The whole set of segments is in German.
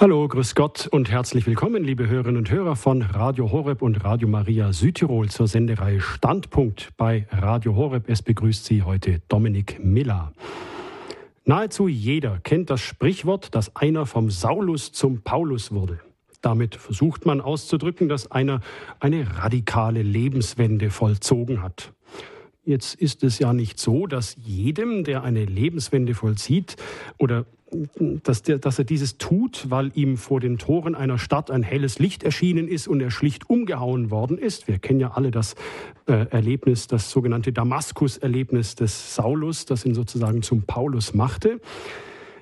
Hallo, grüß Gott und herzlich willkommen, liebe Hörerinnen und Hörer von Radio Horeb und Radio Maria Südtirol zur Sendereihe Standpunkt bei Radio Horeb. Es begrüßt Sie heute Dominik Miller. Nahezu jeder kennt das Sprichwort, dass einer vom Saulus zum Paulus wurde. Damit versucht man auszudrücken, dass einer eine radikale Lebenswende vollzogen hat. Jetzt ist es ja nicht so, dass jedem, der eine Lebenswende vollzieht oder dass, der, dass er dieses tut, weil ihm vor den Toren einer Stadt ein helles Licht erschienen ist und er schlicht umgehauen worden ist. Wir kennen ja alle das äh, Erlebnis, das sogenannte Damaskus-Erlebnis des Saulus, das ihn sozusagen zum Paulus machte.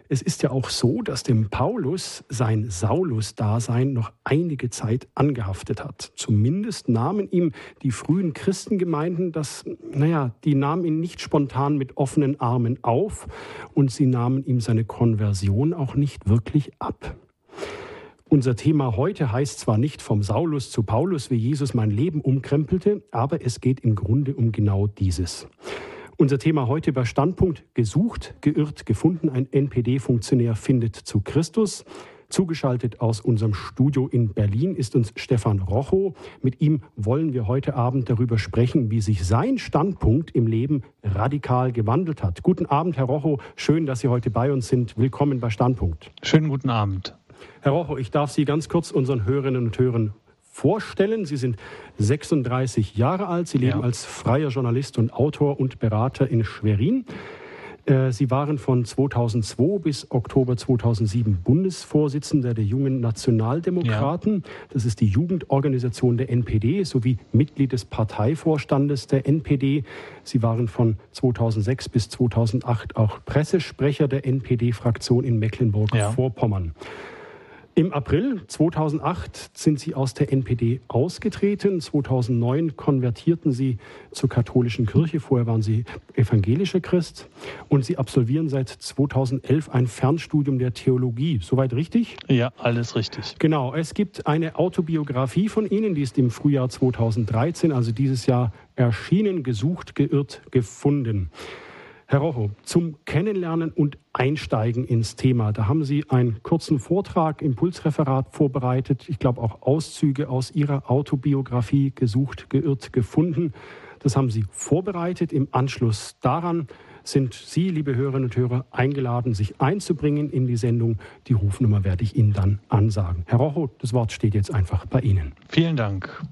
Es ist ja auch so, dass dem Paulus sein Saulus-Dasein noch einige Zeit angehaftet hat. Zumindest nahmen ihm die frühen Christengemeinden das, naja, die nahmen ihn nicht spontan mit offenen Armen auf und sie nahmen ihm seine Konversion auch nicht wirklich ab. Unser Thema heute heißt zwar nicht vom Saulus zu Paulus, wie Jesus mein Leben umkrempelte, aber es geht im Grunde um genau dieses. Unser Thema heute bei Standpunkt gesucht, geirrt, gefunden. Ein NPD-Funktionär findet zu Christus. Zugeschaltet aus unserem Studio in Berlin ist uns Stefan Rochow. Mit ihm wollen wir heute Abend darüber sprechen, wie sich sein Standpunkt im Leben radikal gewandelt hat. Guten Abend, Herr Rochow. Schön, dass Sie heute bei uns sind. Willkommen bei Standpunkt. Schönen guten Abend. Herr Rochow, ich darf Sie ganz kurz unseren Hörerinnen und Hörern vorstellen. Sie sind 36 Jahre alt. Sie leben ja. als freier Journalist und Autor und Berater in Schwerin. Äh, Sie waren von 2002 bis Oktober 2007 Bundesvorsitzender der Jungen Nationaldemokraten. Ja. Das ist die Jugendorganisation der NPD sowie Mitglied des Parteivorstandes der NPD. Sie waren von 2006 bis 2008 auch Pressesprecher der NPD-Fraktion in Mecklenburg-Vorpommern. Ja. Im April 2008 sind Sie aus der NPD ausgetreten. 2009 konvertierten Sie zur katholischen Kirche. Vorher waren Sie evangelischer Christ. Und Sie absolvieren seit 2011 ein Fernstudium der Theologie. Soweit richtig? Ja, alles richtig. Genau. Es gibt eine Autobiografie von Ihnen, die ist im Frühjahr 2013, also dieses Jahr erschienen, gesucht, geirrt, gefunden. Herr Rocho, zum Kennenlernen und Einsteigen ins Thema. Da haben Sie einen kurzen Vortrag, Impulsreferat vorbereitet. Ich glaube auch Auszüge aus Ihrer Autobiografie gesucht, geirrt, gefunden. Das haben Sie vorbereitet. Im Anschluss daran sind Sie, liebe Hörerinnen und Hörer, eingeladen, sich einzubringen in die Sendung. Die Rufnummer werde ich Ihnen dann ansagen. Herr Rocho, das Wort steht jetzt einfach bei Ihnen. Vielen Dank.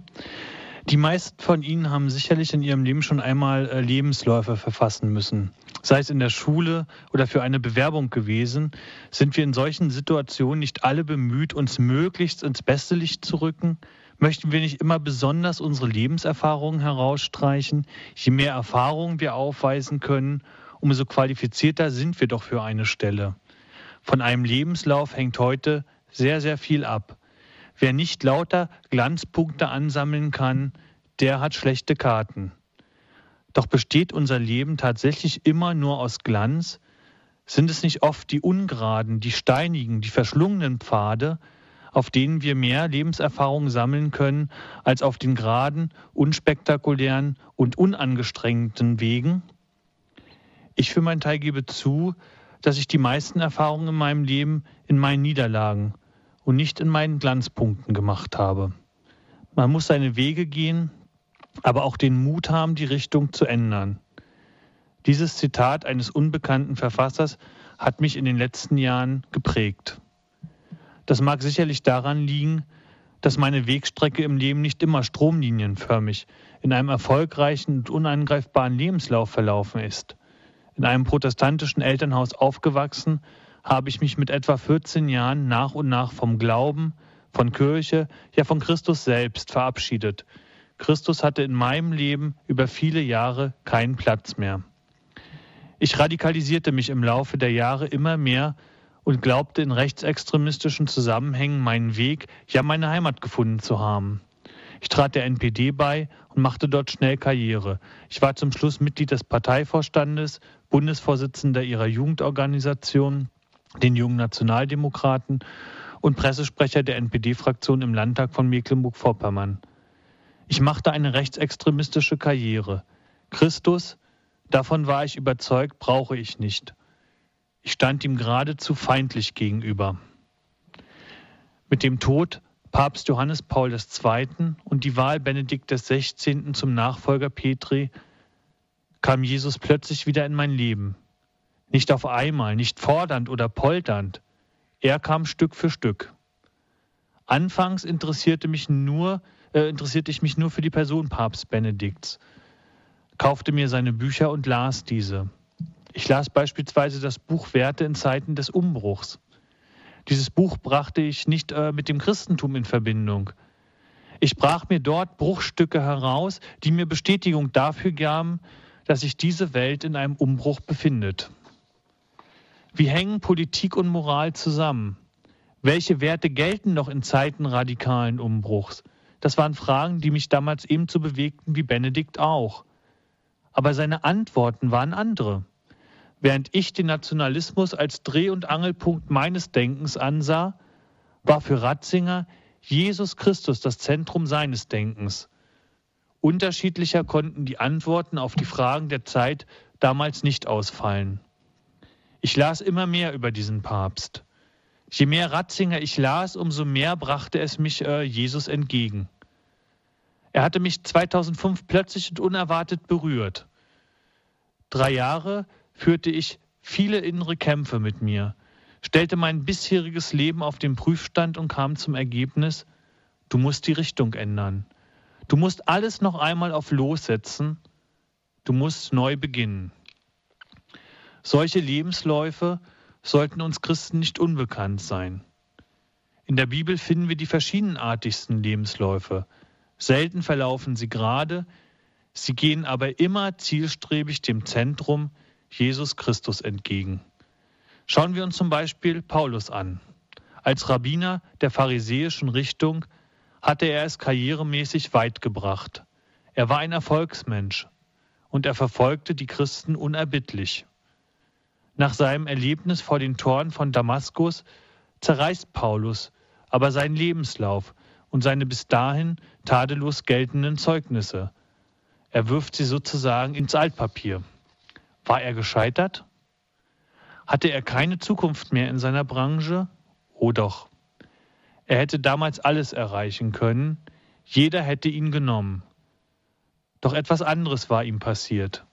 Die meisten von Ihnen haben sicherlich in ihrem Leben schon einmal äh, Lebensläufe verfassen müssen. Sei es in der Schule oder für eine Bewerbung gewesen, sind wir in solchen Situationen nicht alle bemüht, uns möglichst ins beste Licht zu rücken? Möchten wir nicht immer besonders unsere Lebenserfahrungen herausstreichen? Je mehr Erfahrungen wir aufweisen können, umso qualifizierter sind wir doch für eine Stelle. Von einem Lebenslauf hängt heute sehr, sehr viel ab. Wer nicht lauter Glanzpunkte ansammeln kann, der hat schlechte Karten. Doch besteht unser Leben tatsächlich immer nur aus Glanz? Sind es nicht oft die ungeraden, die steinigen, die verschlungenen Pfade, auf denen wir mehr Lebenserfahrung sammeln können, als auf den geraden, unspektakulären und unangestrengten Wegen? Ich für meinen Teil gebe zu, dass ich die meisten Erfahrungen in meinem Leben in meinen Niederlagen und nicht in meinen Glanzpunkten gemacht habe. Man muss seine Wege gehen, aber auch den Mut haben, die Richtung zu ändern. Dieses Zitat eines unbekannten Verfassers hat mich in den letzten Jahren geprägt. Das mag sicherlich daran liegen, dass meine Wegstrecke im Leben nicht immer stromlinienförmig in einem erfolgreichen und unangreifbaren Lebenslauf verlaufen ist. In einem protestantischen Elternhaus aufgewachsen, habe ich mich mit etwa 14 Jahren nach und nach vom Glauben, von Kirche, ja von Christus selbst verabschiedet. Christus hatte in meinem Leben über viele Jahre keinen Platz mehr. Ich radikalisierte mich im Laufe der Jahre immer mehr und glaubte in rechtsextremistischen Zusammenhängen meinen Weg, ja meine Heimat gefunden zu haben. Ich trat der NPD bei und machte dort schnell Karriere. Ich war zum Schluss Mitglied des Parteivorstandes, Bundesvorsitzender ihrer Jugendorganisation den jungen Nationaldemokraten und Pressesprecher der NPD-Fraktion im Landtag von Mecklenburg-Vorpommern. Ich machte eine rechtsextremistische Karriere. Christus, davon war ich überzeugt, brauche ich nicht. Ich stand ihm geradezu feindlich gegenüber. Mit dem Tod Papst Johannes Paul II. und die Wahl Benedikt XVI. zum Nachfolger Petri kam Jesus plötzlich wieder in mein Leben. Nicht auf einmal, nicht fordernd oder polternd. Er kam Stück für Stück. Anfangs interessierte, mich nur, äh, interessierte ich mich nur für die Person Papst Benedikts, kaufte mir seine Bücher und las diese. Ich las beispielsweise das Buch Werte in Zeiten des Umbruchs. Dieses Buch brachte ich nicht äh, mit dem Christentum in Verbindung. Ich brach mir dort Bruchstücke heraus, die mir Bestätigung dafür gaben, dass sich diese Welt in einem Umbruch befindet. Wie hängen Politik und Moral zusammen? Welche Werte gelten noch in Zeiten radikalen Umbruchs? Das waren Fragen, die mich damals ebenso bewegten wie Benedikt auch. Aber seine Antworten waren andere. Während ich den Nationalismus als Dreh- und Angelpunkt meines Denkens ansah, war für Ratzinger Jesus Christus das Zentrum seines Denkens. Unterschiedlicher konnten die Antworten auf die Fragen der Zeit damals nicht ausfallen. Ich las immer mehr über diesen Papst. Je mehr Ratzinger ich las, umso mehr brachte es mich äh, Jesus entgegen. Er hatte mich 2005 plötzlich und unerwartet berührt. Drei Jahre führte ich viele innere Kämpfe mit mir, stellte mein bisheriges Leben auf den Prüfstand und kam zum Ergebnis, du musst die Richtung ändern. Du musst alles noch einmal auf Los setzen. Du musst neu beginnen. Solche Lebensläufe sollten uns Christen nicht unbekannt sein. In der Bibel finden wir die verschiedenartigsten Lebensläufe. Selten verlaufen sie gerade, sie gehen aber immer zielstrebig dem Zentrum, Jesus Christus entgegen. Schauen wir uns zum Beispiel Paulus an. Als Rabbiner der pharisäischen Richtung hatte er es karrieremäßig weit gebracht. Er war ein Erfolgsmensch und er verfolgte die Christen unerbittlich. Nach seinem Erlebnis vor den Toren von Damaskus zerreißt Paulus aber seinen Lebenslauf und seine bis dahin tadellos geltenden Zeugnisse. Er wirft sie sozusagen ins Altpapier. War er gescheitert? Hatte er keine Zukunft mehr in seiner Branche? Oh doch. Er hätte damals alles erreichen können, jeder hätte ihn genommen. Doch etwas anderes war ihm passiert.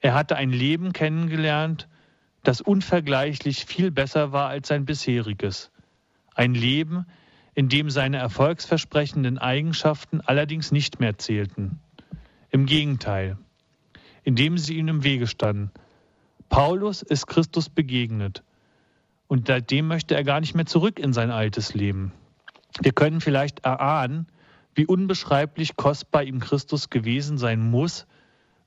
Er hatte ein Leben kennengelernt, das unvergleichlich viel besser war als sein bisheriges. Ein Leben, in dem seine erfolgsversprechenden Eigenschaften allerdings nicht mehr zählten. Im Gegenteil, indem sie ihm im Wege standen. Paulus ist Christus begegnet und seitdem möchte er gar nicht mehr zurück in sein altes Leben. Wir können vielleicht erahnen, wie unbeschreiblich kostbar ihm Christus gewesen sein muss,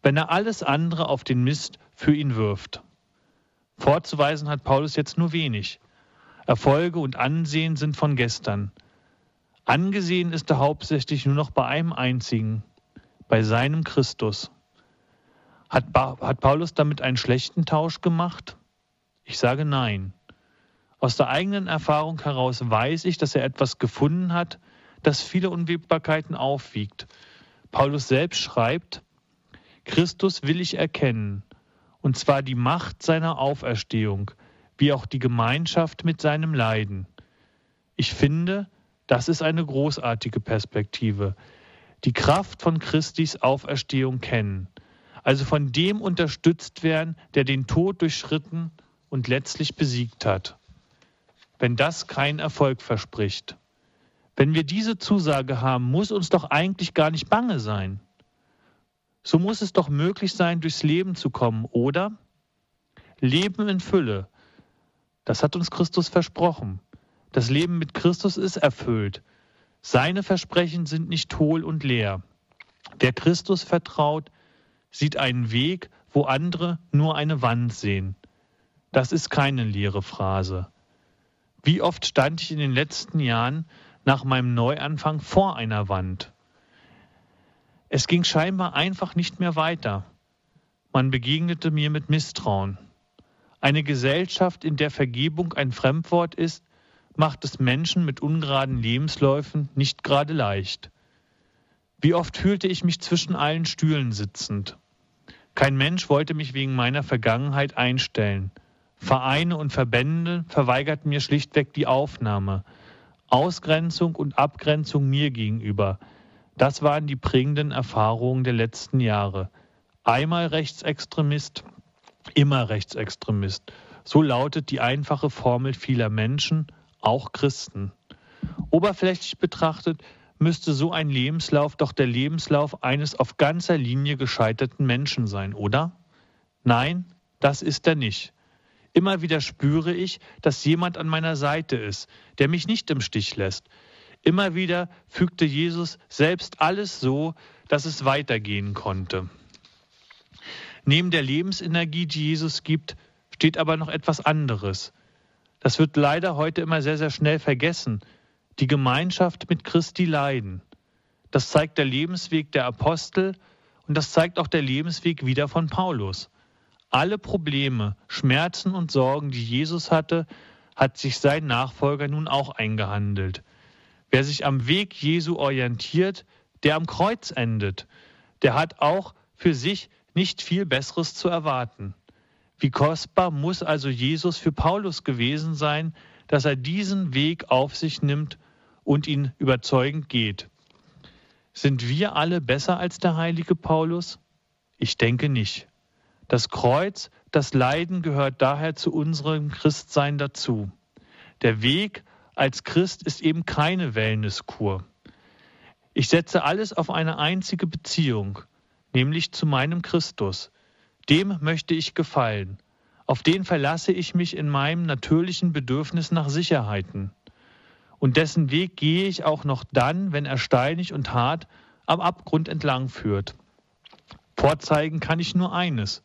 wenn er alles andere auf den Mist für ihn wirft. Vorzuweisen hat Paulus jetzt nur wenig. Erfolge und Ansehen sind von gestern. Angesehen ist er hauptsächlich nur noch bei einem einzigen, bei seinem Christus. Hat, hat Paulus damit einen schlechten Tausch gemacht? Ich sage nein. Aus der eigenen Erfahrung heraus weiß ich, dass er etwas gefunden hat, das viele Unwägbarkeiten aufwiegt. Paulus selbst schreibt, Christus will ich erkennen, und zwar die Macht seiner Auferstehung, wie auch die Gemeinschaft mit seinem Leiden. Ich finde, das ist eine großartige Perspektive. Die Kraft von Christis Auferstehung kennen also von dem unterstützt werden, der den Tod durchschritten und letztlich besiegt hat. Wenn das kein Erfolg verspricht. Wenn wir diese Zusage haben, muss uns doch eigentlich gar nicht bange sein. So muss es doch möglich sein, durchs Leben zu kommen, oder? Leben in Fülle. Das hat uns Christus versprochen. Das Leben mit Christus ist erfüllt. Seine Versprechen sind nicht hohl und leer. Wer Christus vertraut, sieht einen Weg, wo andere nur eine Wand sehen. Das ist keine leere Phrase. Wie oft stand ich in den letzten Jahren nach meinem Neuanfang vor einer Wand? Es ging scheinbar einfach nicht mehr weiter. Man begegnete mir mit Misstrauen. Eine Gesellschaft, in der Vergebung ein Fremdwort ist, macht es Menschen mit ungeraden Lebensläufen nicht gerade leicht. Wie oft fühlte ich mich zwischen allen Stühlen sitzend. Kein Mensch wollte mich wegen meiner Vergangenheit einstellen. Vereine und Verbände verweigerten mir schlichtweg die Aufnahme. Ausgrenzung und Abgrenzung mir gegenüber. Das waren die prägenden Erfahrungen der letzten Jahre. Einmal Rechtsextremist, immer Rechtsextremist. So lautet die einfache Formel vieler Menschen, auch Christen. Oberflächlich betrachtet müsste so ein Lebenslauf doch der Lebenslauf eines auf ganzer Linie gescheiterten Menschen sein, oder? Nein, das ist er nicht. Immer wieder spüre ich, dass jemand an meiner Seite ist, der mich nicht im Stich lässt. Immer wieder fügte Jesus selbst alles so, dass es weitergehen konnte. Neben der Lebensenergie, die Jesus gibt, steht aber noch etwas anderes. Das wird leider heute immer sehr, sehr schnell vergessen. Die Gemeinschaft mit Christi Leiden. Das zeigt der Lebensweg der Apostel und das zeigt auch der Lebensweg wieder von Paulus. Alle Probleme, Schmerzen und Sorgen, die Jesus hatte, hat sich sein Nachfolger nun auch eingehandelt. Wer sich am Weg Jesu orientiert, der am Kreuz endet, der hat auch für sich nicht viel Besseres zu erwarten. Wie kostbar muss also Jesus für Paulus gewesen sein, dass er diesen Weg auf sich nimmt und ihn überzeugend geht. Sind wir alle besser als der heilige Paulus? Ich denke nicht. Das Kreuz, das Leiden gehört daher zu unserem Christsein dazu. Der Weg als Christ ist eben keine Wellnesskur. Ich setze alles auf eine einzige Beziehung, nämlich zu meinem Christus. Dem möchte ich gefallen. Auf den verlasse ich mich in meinem natürlichen Bedürfnis nach Sicherheiten. Und dessen Weg gehe ich auch noch dann, wenn er steinig und hart am Abgrund entlang führt. Vorzeigen kann ich nur eines,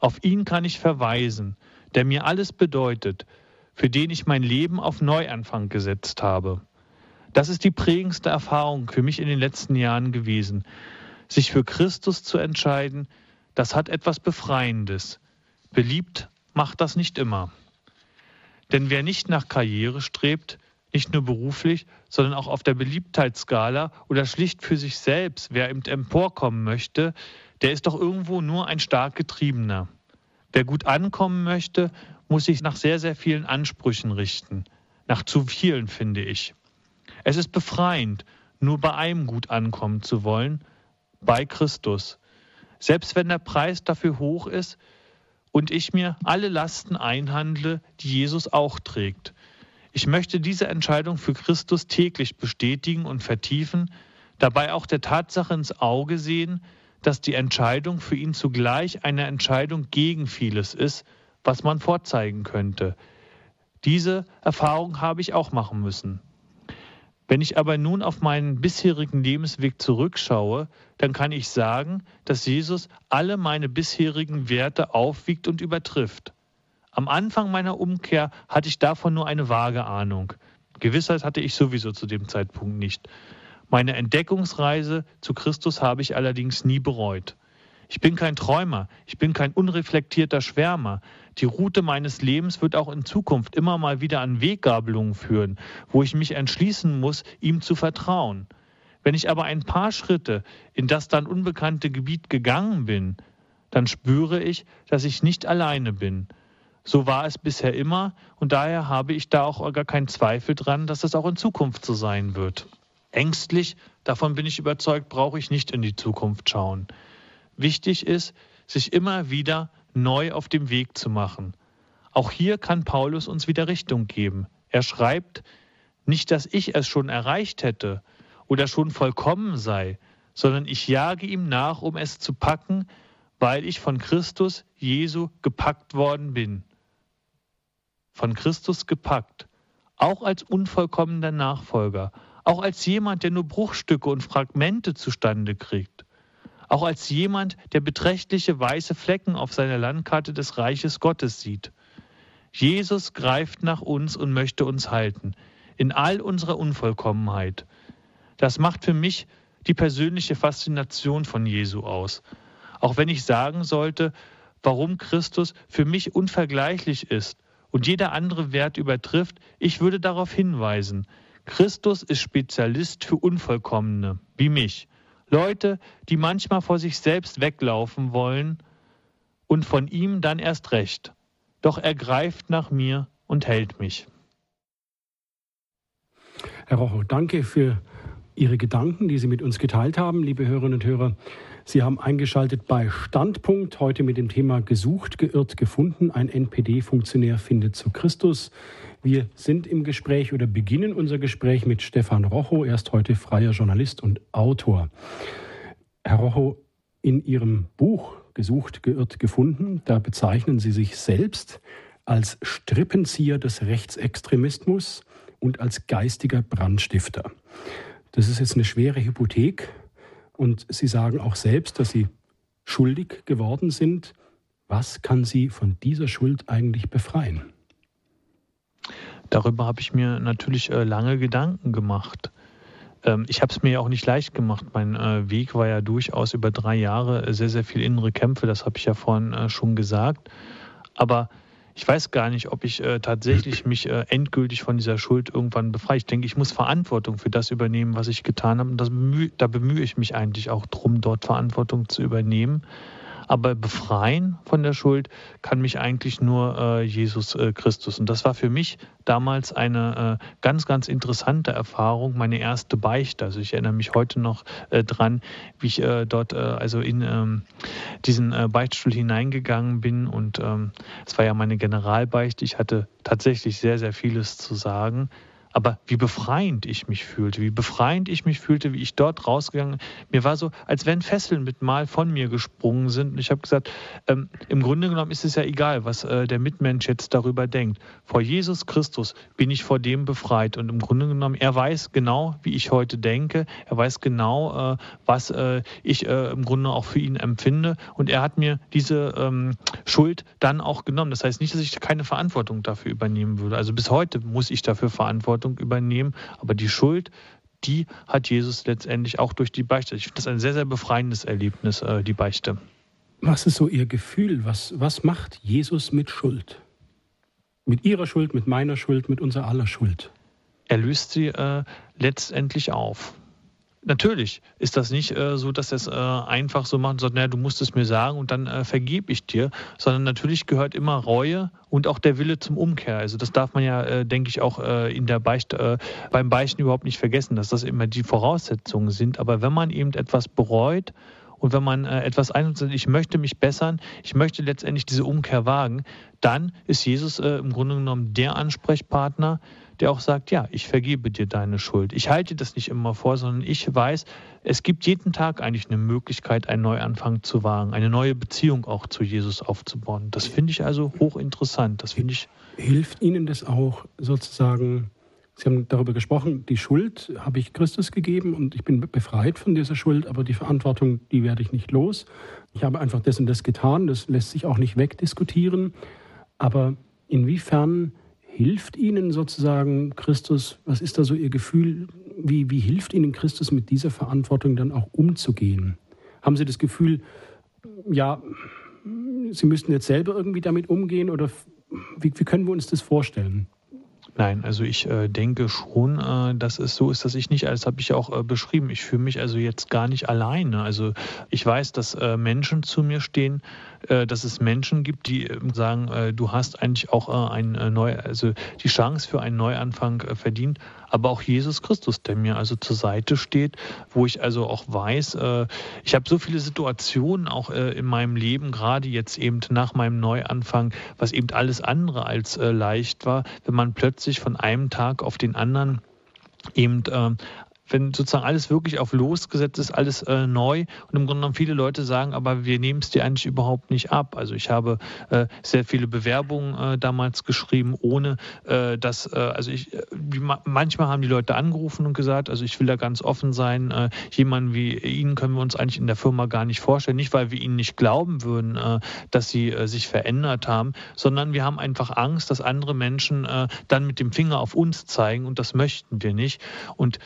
auf ihn kann ich verweisen, der mir alles bedeutet, für den ich mein Leben auf Neuanfang gesetzt habe. Das ist die prägendste Erfahrung für mich in den letzten Jahren gewesen. Sich für Christus zu entscheiden, das hat etwas Befreiendes. Beliebt macht das nicht immer. Denn wer nicht nach Karriere strebt, nicht nur beruflich, sondern auch auf der Beliebtheitsskala oder schlicht für sich selbst, wer eben emporkommen möchte, der ist doch irgendwo nur ein stark getriebener. Wer gut ankommen möchte, muss sich nach sehr, sehr vielen Ansprüchen richten. Nach zu vielen, finde ich. Es ist befreiend, nur bei einem gut ankommen zu wollen, bei Christus. Selbst wenn der Preis dafür hoch ist und ich mir alle Lasten einhandle, die Jesus auch trägt. Ich möchte diese Entscheidung für Christus täglich bestätigen und vertiefen, dabei auch der Tatsache ins Auge sehen, dass die Entscheidung für ihn zugleich eine Entscheidung gegen vieles ist, was man vorzeigen könnte. Diese Erfahrung habe ich auch machen müssen. Wenn ich aber nun auf meinen bisherigen Lebensweg zurückschaue, dann kann ich sagen, dass Jesus alle meine bisherigen Werte aufwiegt und übertrifft. Am Anfang meiner Umkehr hatte ich davon nur eine vage Ahnung. Gewissheit hatte ich sowieso zu dem Zeitpunkt nicht. Meine Entdeckungsreise zu Christus habe ich allerdings nie bereut. Ich bin kein Träumer, ich bin kein unreflektierter Schwärmer. Die Route meines Lebens wird auch in Zukunft immer mal wieder an Weggabelungen führen, wo ich mich entschließen muss, ihm zu vertrauen. Wenn ich aber ein paar Schritte in das dann unbekannte Gebiet gegangen bin, dann spüre ich, dass ich nicht alleine bin. So war es bisher immer und daher habe ich da auch gar keinen Zweifel dran, dass es auch in Zukunft so sein wird. Ängstlich, davon bin ich überzeugt, brauche ich nicht in die Zukunft schauen. Wichtig ist, sich immer wieder neu auf dem Weg zu machen. Auch hier kann Paulus uns wieder Richtung geben. Er schreibt, nicht, dass ich es schon erreicht hätte oder schon vollkommen sei, sondern ich jage ihm nach, um es zu packen, weil ich von Christus Jesu gepackt worden bin. Von Christus gepackt, auch als unvollkommener Nachfolger, auch als jemand, der nur Bruchstücke und Fragmente zustande kriegt. Auch als jemand, der beträchtliche weiße Flecken auf seiner Landkarte des Reiches Gottes sieht. Jesus greift nach uns und möchte uns halten, in all unserer Unvollkommenheit. Das macht für mich die persönliche Faszination von Jesu aus. Auch wenn ich sagen sollte, warum Christus für mich unvergleichlich ist und jeder andere Wert übertrifft, ich würde darauf hinweisen, Christus ist Spezialist für Unvollkommene, wie mich. Leute, die manchmal vor sich selbst weglaufen wollen und von ihm dann erst recht. Doch er greift nach mir und hält mich. Herr Rocho, danke für Ihre Gedanken, die Sie mit uns geteilt haben, liebe Hörerinnen und Hörer. Sie haben eingeschaltet bei Standpunkt, heute mit dem Thema Gesucht, geirrt, gefunden. Ein NPD-Funktionär findet zu Christus. Wir sind im Gespräch oder beginnen unser Gespräch mit Stefan Rocho. Er ist heute freier Journalist und Autor. Herr Rocho, in Ihrem Buch Gesucht, geirrt, gefunden, da bezeichnen Sie sich selbst als Strippenzieher des Rechtsextremismus und als geistiger Brandstifter. Das ist jetzt eine schwere Hypothek und Sie sagen auch selbst, dass Sie schuldig geworden sind. Was kann Sie von dieser Schuld eigentlich befreien? Darüber habe ich mir natürlich äh, lange Gedanken gemacht. Ähm, ich habe es mir ja auch nicht leicht gemacht. Mein äh, Weg war ja durchaus über drei Jahre sehr, sehr viel innere Kämpfe. Das habe ich ja vorhin äh, schon gesagt. Aber ich weiß gar nicht, ob ich äh, tatsächlich mich äh, endgültig von dieser Schuld irgendwann befreie. Ich denke, ich muss Verantwortung für das übernehmen, was ich getan habe. Und bemühe, da bemühe ich mich eigentlich auch drum, dort Verantwortung zu übernehmen. Aber befreien von der Schuld kann mich eigentlich nur äh, Jesus äh, Christus. Und das war für mich damals eine äh, ganz, ganz interessante Erfahrung, meine erste Beichte. Also ich erinnere mich heute noch äh, dran, wie ich äh, dort äh, also in ähm, diesen Beichtstuhl hineingegangen bin. Und ähm, es war ja meine Generalbeichte. Ich hatte tatsächlich sehr, sehr vieles zu sagen. Aber wie befreiend ich mich fühlte, wie befreiend ich mich fühlte, wie ich dort rausgegangen. Mir war so, als wenn Fesseln mit Mal von mir gesprungen sind. Und ich habe gesagt, ähm, im Grunde genommen ist es ja egal, was äh, der Mitmensch jetzt darüber denkt. Vor Jesus Christus bin ich vor dem befreit. Und im Grunde genommen, er weiß genau, wie ich heute denke. Er weiß genau, äh, was äh, ich äh, im Grunde auch für ihn empfinde. Und er hat mir diese ähm, Schuld dann auch genommen. Das heißt nicht, dass ich keine Verantwortung dafür übernehmen würde. Also bis heute muss ich dafür Verantwortung Verantwortung übernehmen. Aber die Schuld, die hat Jesus letztendlich auch durch die Beichte. Ich finde das ein sehr, sehr befreiendes Erlebnis, äh, die Beichte. Was ist so Ihr Gefühl? Was, was macht Jesus mit Schuld? Mit Ihrer Schuld, mit meiner Schuld, mit unserer aller Schuld? Er löst sie äh, letztendlich auf. Natürlich ist das nicht äh, so, dass er es äh, einfach so macht und sagt, naja, du musst es mir sagen und dann äh, vergebe ich dir, sondern natürlich gehört immer Reue und auch der Wille zum Umkehr. Also das darf man ja, äh, denke ich, auch äh, in der Beicht, äh, beim Beichten überhaupt nicht vergessen, dass das immer die Voraussetzungen sind. Aber wenn man eben etwas bereut und wenn man etwas ein ich möchte mich bessern, ich möchte letztendlich diese Umkehr wagen, dann ist Jesus im Grunde genommen der Ansprechpartner, der auch sagt, ja, ich vergebe dir deine Schuld. Ich halte das nicht immer vor, sondern ich weiß, es gibt jeden Tag eigentlich eine Möglichkeit, einen Neuanfang zu wagen, eine neue Beziehung auch zu Jesus aufzubauen. Das finde ich also hochinteressant. Das finde ich. Hilft Ihnen das auch sozusagen? Sie haben darüber gesprochen, die Schuld habe ich Christus gegeben und ich bin befreit von dieser Schuld, aber die Verantwortung, die werde ich nicht los. Ich habe einfach das und das getan, das lässt sich auch nicht wegdiskutieren. Aber inwiefern hilft Ihnen sozusagen Christus, was ist da so Ihr Gefühl, wie, wie hilft Ihnen Christus mit dieser Verantwortung dann auch umzugehen? Haben Sie das Gefühl, ja, Sie müssten jetzt selber irgendwie damit umgehen oder wie, wie können wir uns das vorstellen? Nein, also ich äh, denke schon, äh, dass es so ist, dass ich nicht, als habe ich auch äh, beschrieben, ich fühle mich also jetzt gar nicht alleine. Also ich weiß, dass äh, Menschen zu mir stehen, äh, dass es Menschen gibt, die ähm, sagen, äh, du hast eigentlich auch ein neu, also die Chance für einen Neuanfang verdient aber auch Jesus Christus, der mir also zur Seite steht, wo ich also auch weiß, äh, ich habe so viele Situationen auch äh, in meinem Leben, gerade jetzt eben nach meinem Neuanfang, was eben alles andere als äh, leicht war, wenn man plötzlich von einem Tag auf den anderen eben äh, wenn sozusagen alles wirklich auf losgesetzt ist, alles äh, neu und im Grunde genommen viele Leute sagen, aber wir nehmen es dir eigentlich überhaupt nicht ab. Also ich habe äh, sehr viele Bewerbungen äh, damals geschrieben, ohne äh, dass, äh, also ich, äh, manchmal haben die Leute angerufen und gesagt, also ich will da ganz offen sein, jemanden wie Ihnen können wir uns eigentlich in der Firma gar nicht vorstellen, nicht weil wir Ihnen nicht glauben würden, dass Sie sich verändert haben, sondern wir haben einfach Angst, dass andere Menschen dann mit dem Finger auf uns zeigen und das möchten wir nicht. Und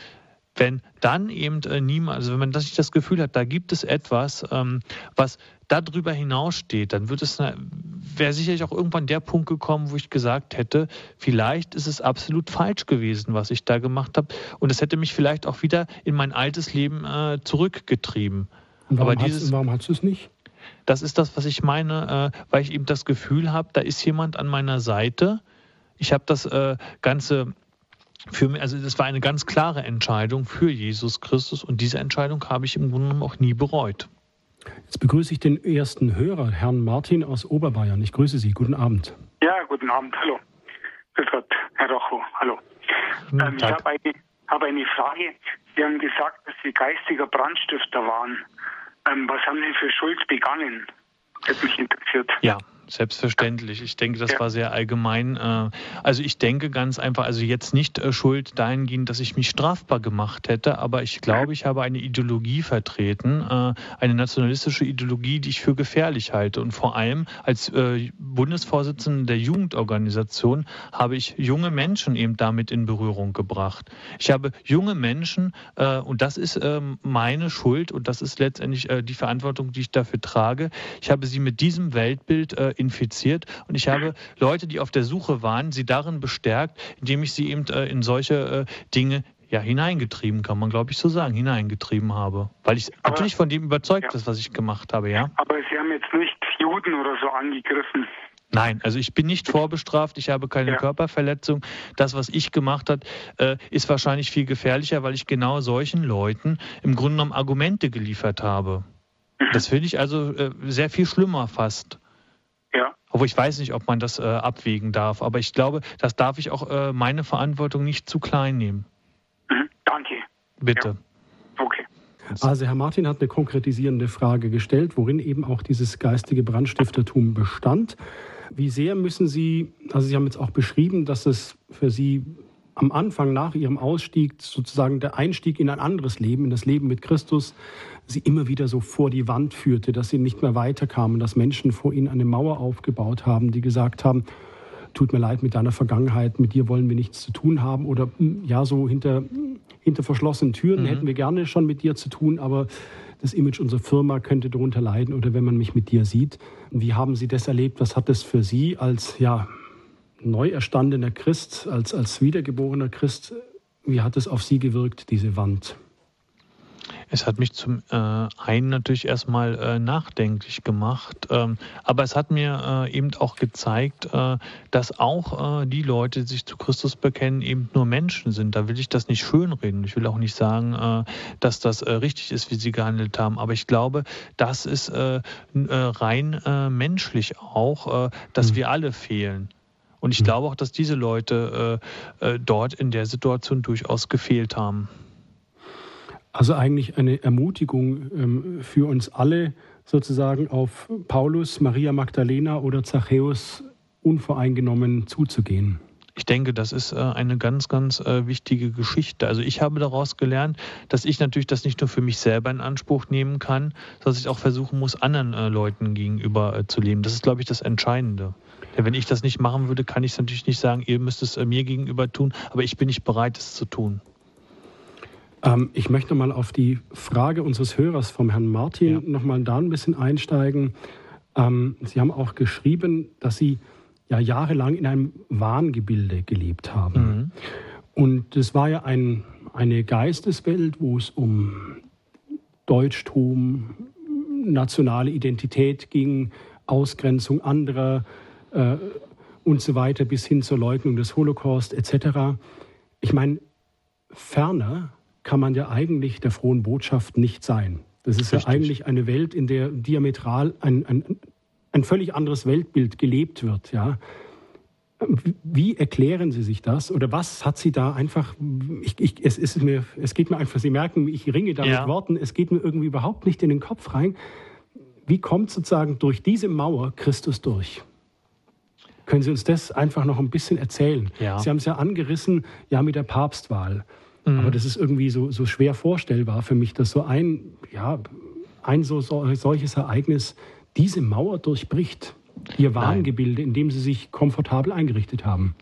wenn dann eben äh, niemand, also wenn man das, das Gefühl hat, da gibt es etwas, ähm, was darüber hinaussteht, dann wird es, wäre sicherlich auch irgendwann der Punkt gekommen, wo ich gesagt hätte, vielleicht ist es absolut falsch gewesen, was ich da gemacht habe. Und es hätte mich vielleicht auch wieder in mein altes Leben äh, zurückgetrieben. Und warum, Aber dieses, hast, warum hast du es nicht? Das ist das, was ich meine, äh, weil ich eben das Gefühl habe, da ist jemand an meiner Seite. Ich habe das Ganze für mich, also das war eine ganz klare Entscheidung für Jesus Christus und diese Entscheidung habe ich im Grunde genommen auch nie bereut. Jetzt begrüße ich den ersten Hörer, Herrn Martin aus Oberbayern. Ich grüße Sie. Guten Abend. Ja, guten Abend. Hallo. Grüß Gott, Herr Rocho. Hallo. Ähm, ich habe eine, hab eine, Frage. Sie haben gesagt, dass Sie geistiger Brandstifter waren. Ähm, was haben Sie für Schuld begangen? Hätte mich interessiert. Ja, Selbstverständlich. Ich denke, das ja. war sehr allgemein. Äh, also ich denke ganz einfach, also jetzt nicht äh, Schuld dahingehend, dass ich mich strafbar gemacht hätte, aber ich glaube, ich habe eine Ideologie vertreten, äh, eine nationalistische Ideologie, die ich für gefährlich halte. Und vor allem als Bundesvorsitzender der Jugendorganisation habe ich junge Menschen eben damit in Berührung gebracht. Ich habe junge Menschen, und das ist ähm, meine Schuld und das ist letztendlich die Verantwortung, die ich dafür trage, ich habe sie mit diesem Weltbild infiziert. Und ich habe Leute, die auf der Suche waren, sie darin bestärkt, indem ich sie eben äh, in solche äh, Dinge ja, hineingetrieben, kann man glaube ich so sagen, hineingetrieben habe. Weil ich aber, natürlich von dem überzeugt ja. ist, was ich gemacht habe, ja. Aber Sie haben jetzt nicht Juden oder so angegriffen. Nein, also ich bin nicht vorbestraft, ich habe keine ja. Körperverletzung. Das, was ich gemacht habe, äh, ist wahrscheinlich viel gefährlicher, weil ich genau solchen Leuten im Grunde genommen Argumente geliefert habe. Mhm. Das finde ich also äh, sehr viel schlimmer fast. Obwohl ich weiß nicht, ob man das äh, abwägen darf. Aber ich glaube, das darf ich auch äh, meine Verantwortung nicht zu klein nehmen. Mhm, danke. Bitte. Ja. Okay. Also Herr Martin hat eine konkretisierende Frage gestellt, worin eben auch dieses geistige Brandstiftertum bestand. Wie sehr müssen Sie, also Sie haben jetzt auch beschrieben, dass es für Sie am Anfang nach Ihrem Ausstieg sozusagen der Einstieg in ein anderes Leben, in das Leben mit Christus, sie immer wieder so vor die Wand führte, dass sie nicht mehr weiterkamen, dass Menschen vor ihnen eine Mauer aufgebaut haben, die gesagt haben, tut mir leid mit deiner Vergangenheit, mit dir wollen wir nichts zu tun haben oder hm, ja, so hinter, hinter verschlossenen Türen mhm. hätten wir gerne schon mit dir zu tun, aber das Image unserer Firma könnte darunter leiden oder wenn man mich mit dir sieht. Wie haben Sie das erlebt? Was hat das für Sie als ja, neu erstandener Christ, als, als wiedergeborener Christ, wie hat es auf Sie gewirkt, diese Wand? Es hat mich zum äh, einen natürlich erstmal äh, nachdenklich gemacht, ähm, aber es hat mir äh, eben auch gezeigt, äh, dass auch äh, die Leute, die sich zu Christus bekennen, eben nur Menschen sind. Da will ich das nicht schönreden. Ich will auch nicht sagen, äh, dass das richtig ist, wie sie gehandelt haben, aber ich glaube, das ist rein menschlich auch, dass mhm. wir alle fehlen. Und ich mhm. glaube auch, dass diese Leute dort in der Situation durchaus gefehlt haben. Also eigentlich eine Ermutigung ähm, für uns alle, sozusagen auf Paulus, Maria Magdalena oder Zachäus unvoreingenommen zuzugehen. Ich denke, das ist äh, eine ganz, ganz äh, wichtige Geschichte. Also ich habe daraus gelernt, dass ich natürlich das nicht nur für mich selber in Anspruch nehmen kann, sondern dass ich auch versuchen muss, anderen äh, Leuten gegenüber zu leben. Das ist, glaube ich, das Entscheidende. Wenn ich das nicht machen würde, kann ich es natürlich nicht sagen, ihr müsst es mir gegenüber tun, aber ich bin nicht bereit, es zu tun. Ähm, ich möchte mal auf die Frage unseres Hörers vom Herrn Martin ja. noch mal da ein bisschen einsteigen. Ähm, Sie haben auch geschrieben, dass Sie ja jahrelang in einem Wahngebilde gelebt haben. Mhm. Und es war ja ein, eine Geisteswelt, wo es um Deutschtum, nationale Identität ging, Ausgrenzung anderer äh, und so weiter bis hin zur Leugnung des Holocaust etc. Ich meine, ferner kann man ja eigentlich der frohen Botschaft nicht sein. Das ist Richtig. ja eigentlich eine Welt, in der diametral ein, ein, ein völlig anderes Weltbild gelebt wird. Ja. Wie erklären Sie sich das? Oder was hat Sie da einfach, ich, ich, es, ist mir, es geht mir einfach, Sie merken, ich ringe da ja. mit Worten, es geht mir irgendwie überhaupt nicht in den Kopf rein. Wie kommt sozusagen durch diese Mauer Christus durch? Können Sie uns das einfach noch ein bisschen erzählen? Ja. Sie haben es ja angerissen, ja, mit der Papstwahl. Mhm. Aber das ist irgendwie so, so schwer vorstellbar für mich, dass so ein, ja, ein so, so solches Ereignis diese Mauer durchbricht. Ihr Wahngebilde, in dem sie sich komfortabel eingerichtet haben.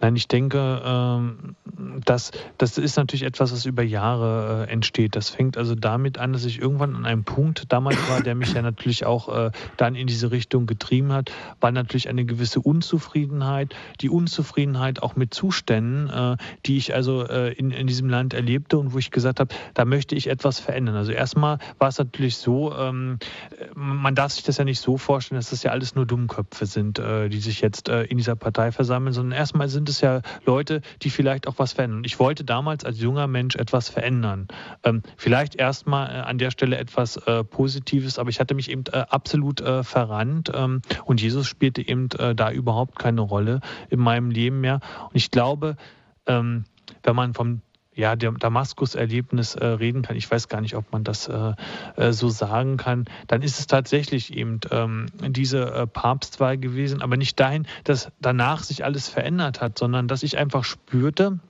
Nein, ich denke, ähm, das, das ist natürlich etwas, was über Jahre äh, entsteht. Das fängt also damit an, dass ich irgendwann an einem Punkt damals war, der mich ja natürlich auch äh, dann in diese Richtung getrieben hat, war natürlich eine gewisse Unzufriedenheit. Die Unzufriedenheit auch mit Zuständen, äh, die ich also in, in diesem Land erlebte und wo ich gesagt habe, da möchte ich etwas verändern. Also erstmal war es natürlich so, ähm, man darf sich das ja nicht so vorstellen, dass das ja alles nur Dummköpfe sind, die sich jetzt in dieser Partei versammeln, sondern erstmal sind sind es ja Leute, die vielleicht auch was verändern. Ich wollte damals als junger Mensch etwas verändern. Ähm, vielleicht erstmal äh, an der Stelle etwas äh, Positives, aber ich hatte mich eben äh, absolut äh, verrannt ähm, und Jesus spielte eben äh, da überhaupt keine Rolle in meinem Leben mehr. Und ich glaube, ähm, wenn man vom ja, Damaskus-Erlebnis äh, reden kann, ich weiß gar nicht, ob man das äh, äh, so sagen kann, dann ist es tatsächlich eben ähm, diese äh, Papstwahl gewesen, aber nicht dahin, dass danach sich alles verändert hat, sondern dass ich einfach spürte,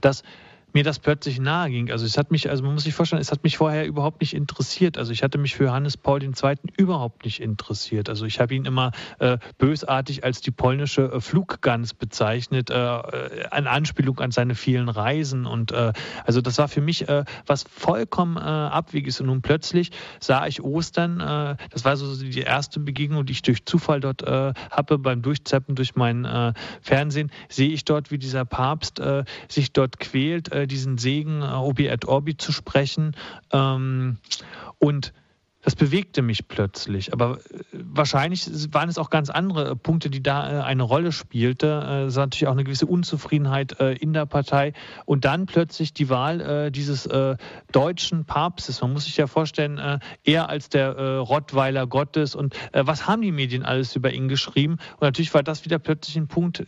dass mir das plötzlich nahe ging. Also es hat mich, also man muss sich vorstellen, es hat mich vorher überhaupt nicht interessiert. Also ich hatte mich für Johannes Paul II. überhaupt nicht interessiert. Also ich habe ihn immer äh, bösartig als die polnische äh, Fluggans bezeichnet, äh, äh an Anspielung an seine vielen Reisen. Und äh, also das war für mich äh, was vollkommen äh, Abwegiges. Und nun plötzlich sah ich Ostern, äh, das war so die erste Begegnung, die ich durch Zufall dort äh, habe, beim Durchzeppen durch mein äh, Fernsehen, sehe ich dort, wie dieser Papst äh, sich dort quält. Äh, diesen Segen äh, Obi et Orbi zu sprechen. Ähm, und das bewegte mich plötzlich. Aber äh, wahrscheinlich waren es auch ganz andere Punkte, die da eine Rolle spielte. Es war natürlich auch eine gewisse Unzufriedenheit in der Partei. Und dann plötzlich die Wahl dieses deutschen Papstes. Man muss sich ja vorstellen, er als der Rottweiler Gottes. Und was haben die Medien alles über ihn geschrieben? Und natürlich war das wieder plötzlich ein Punkt,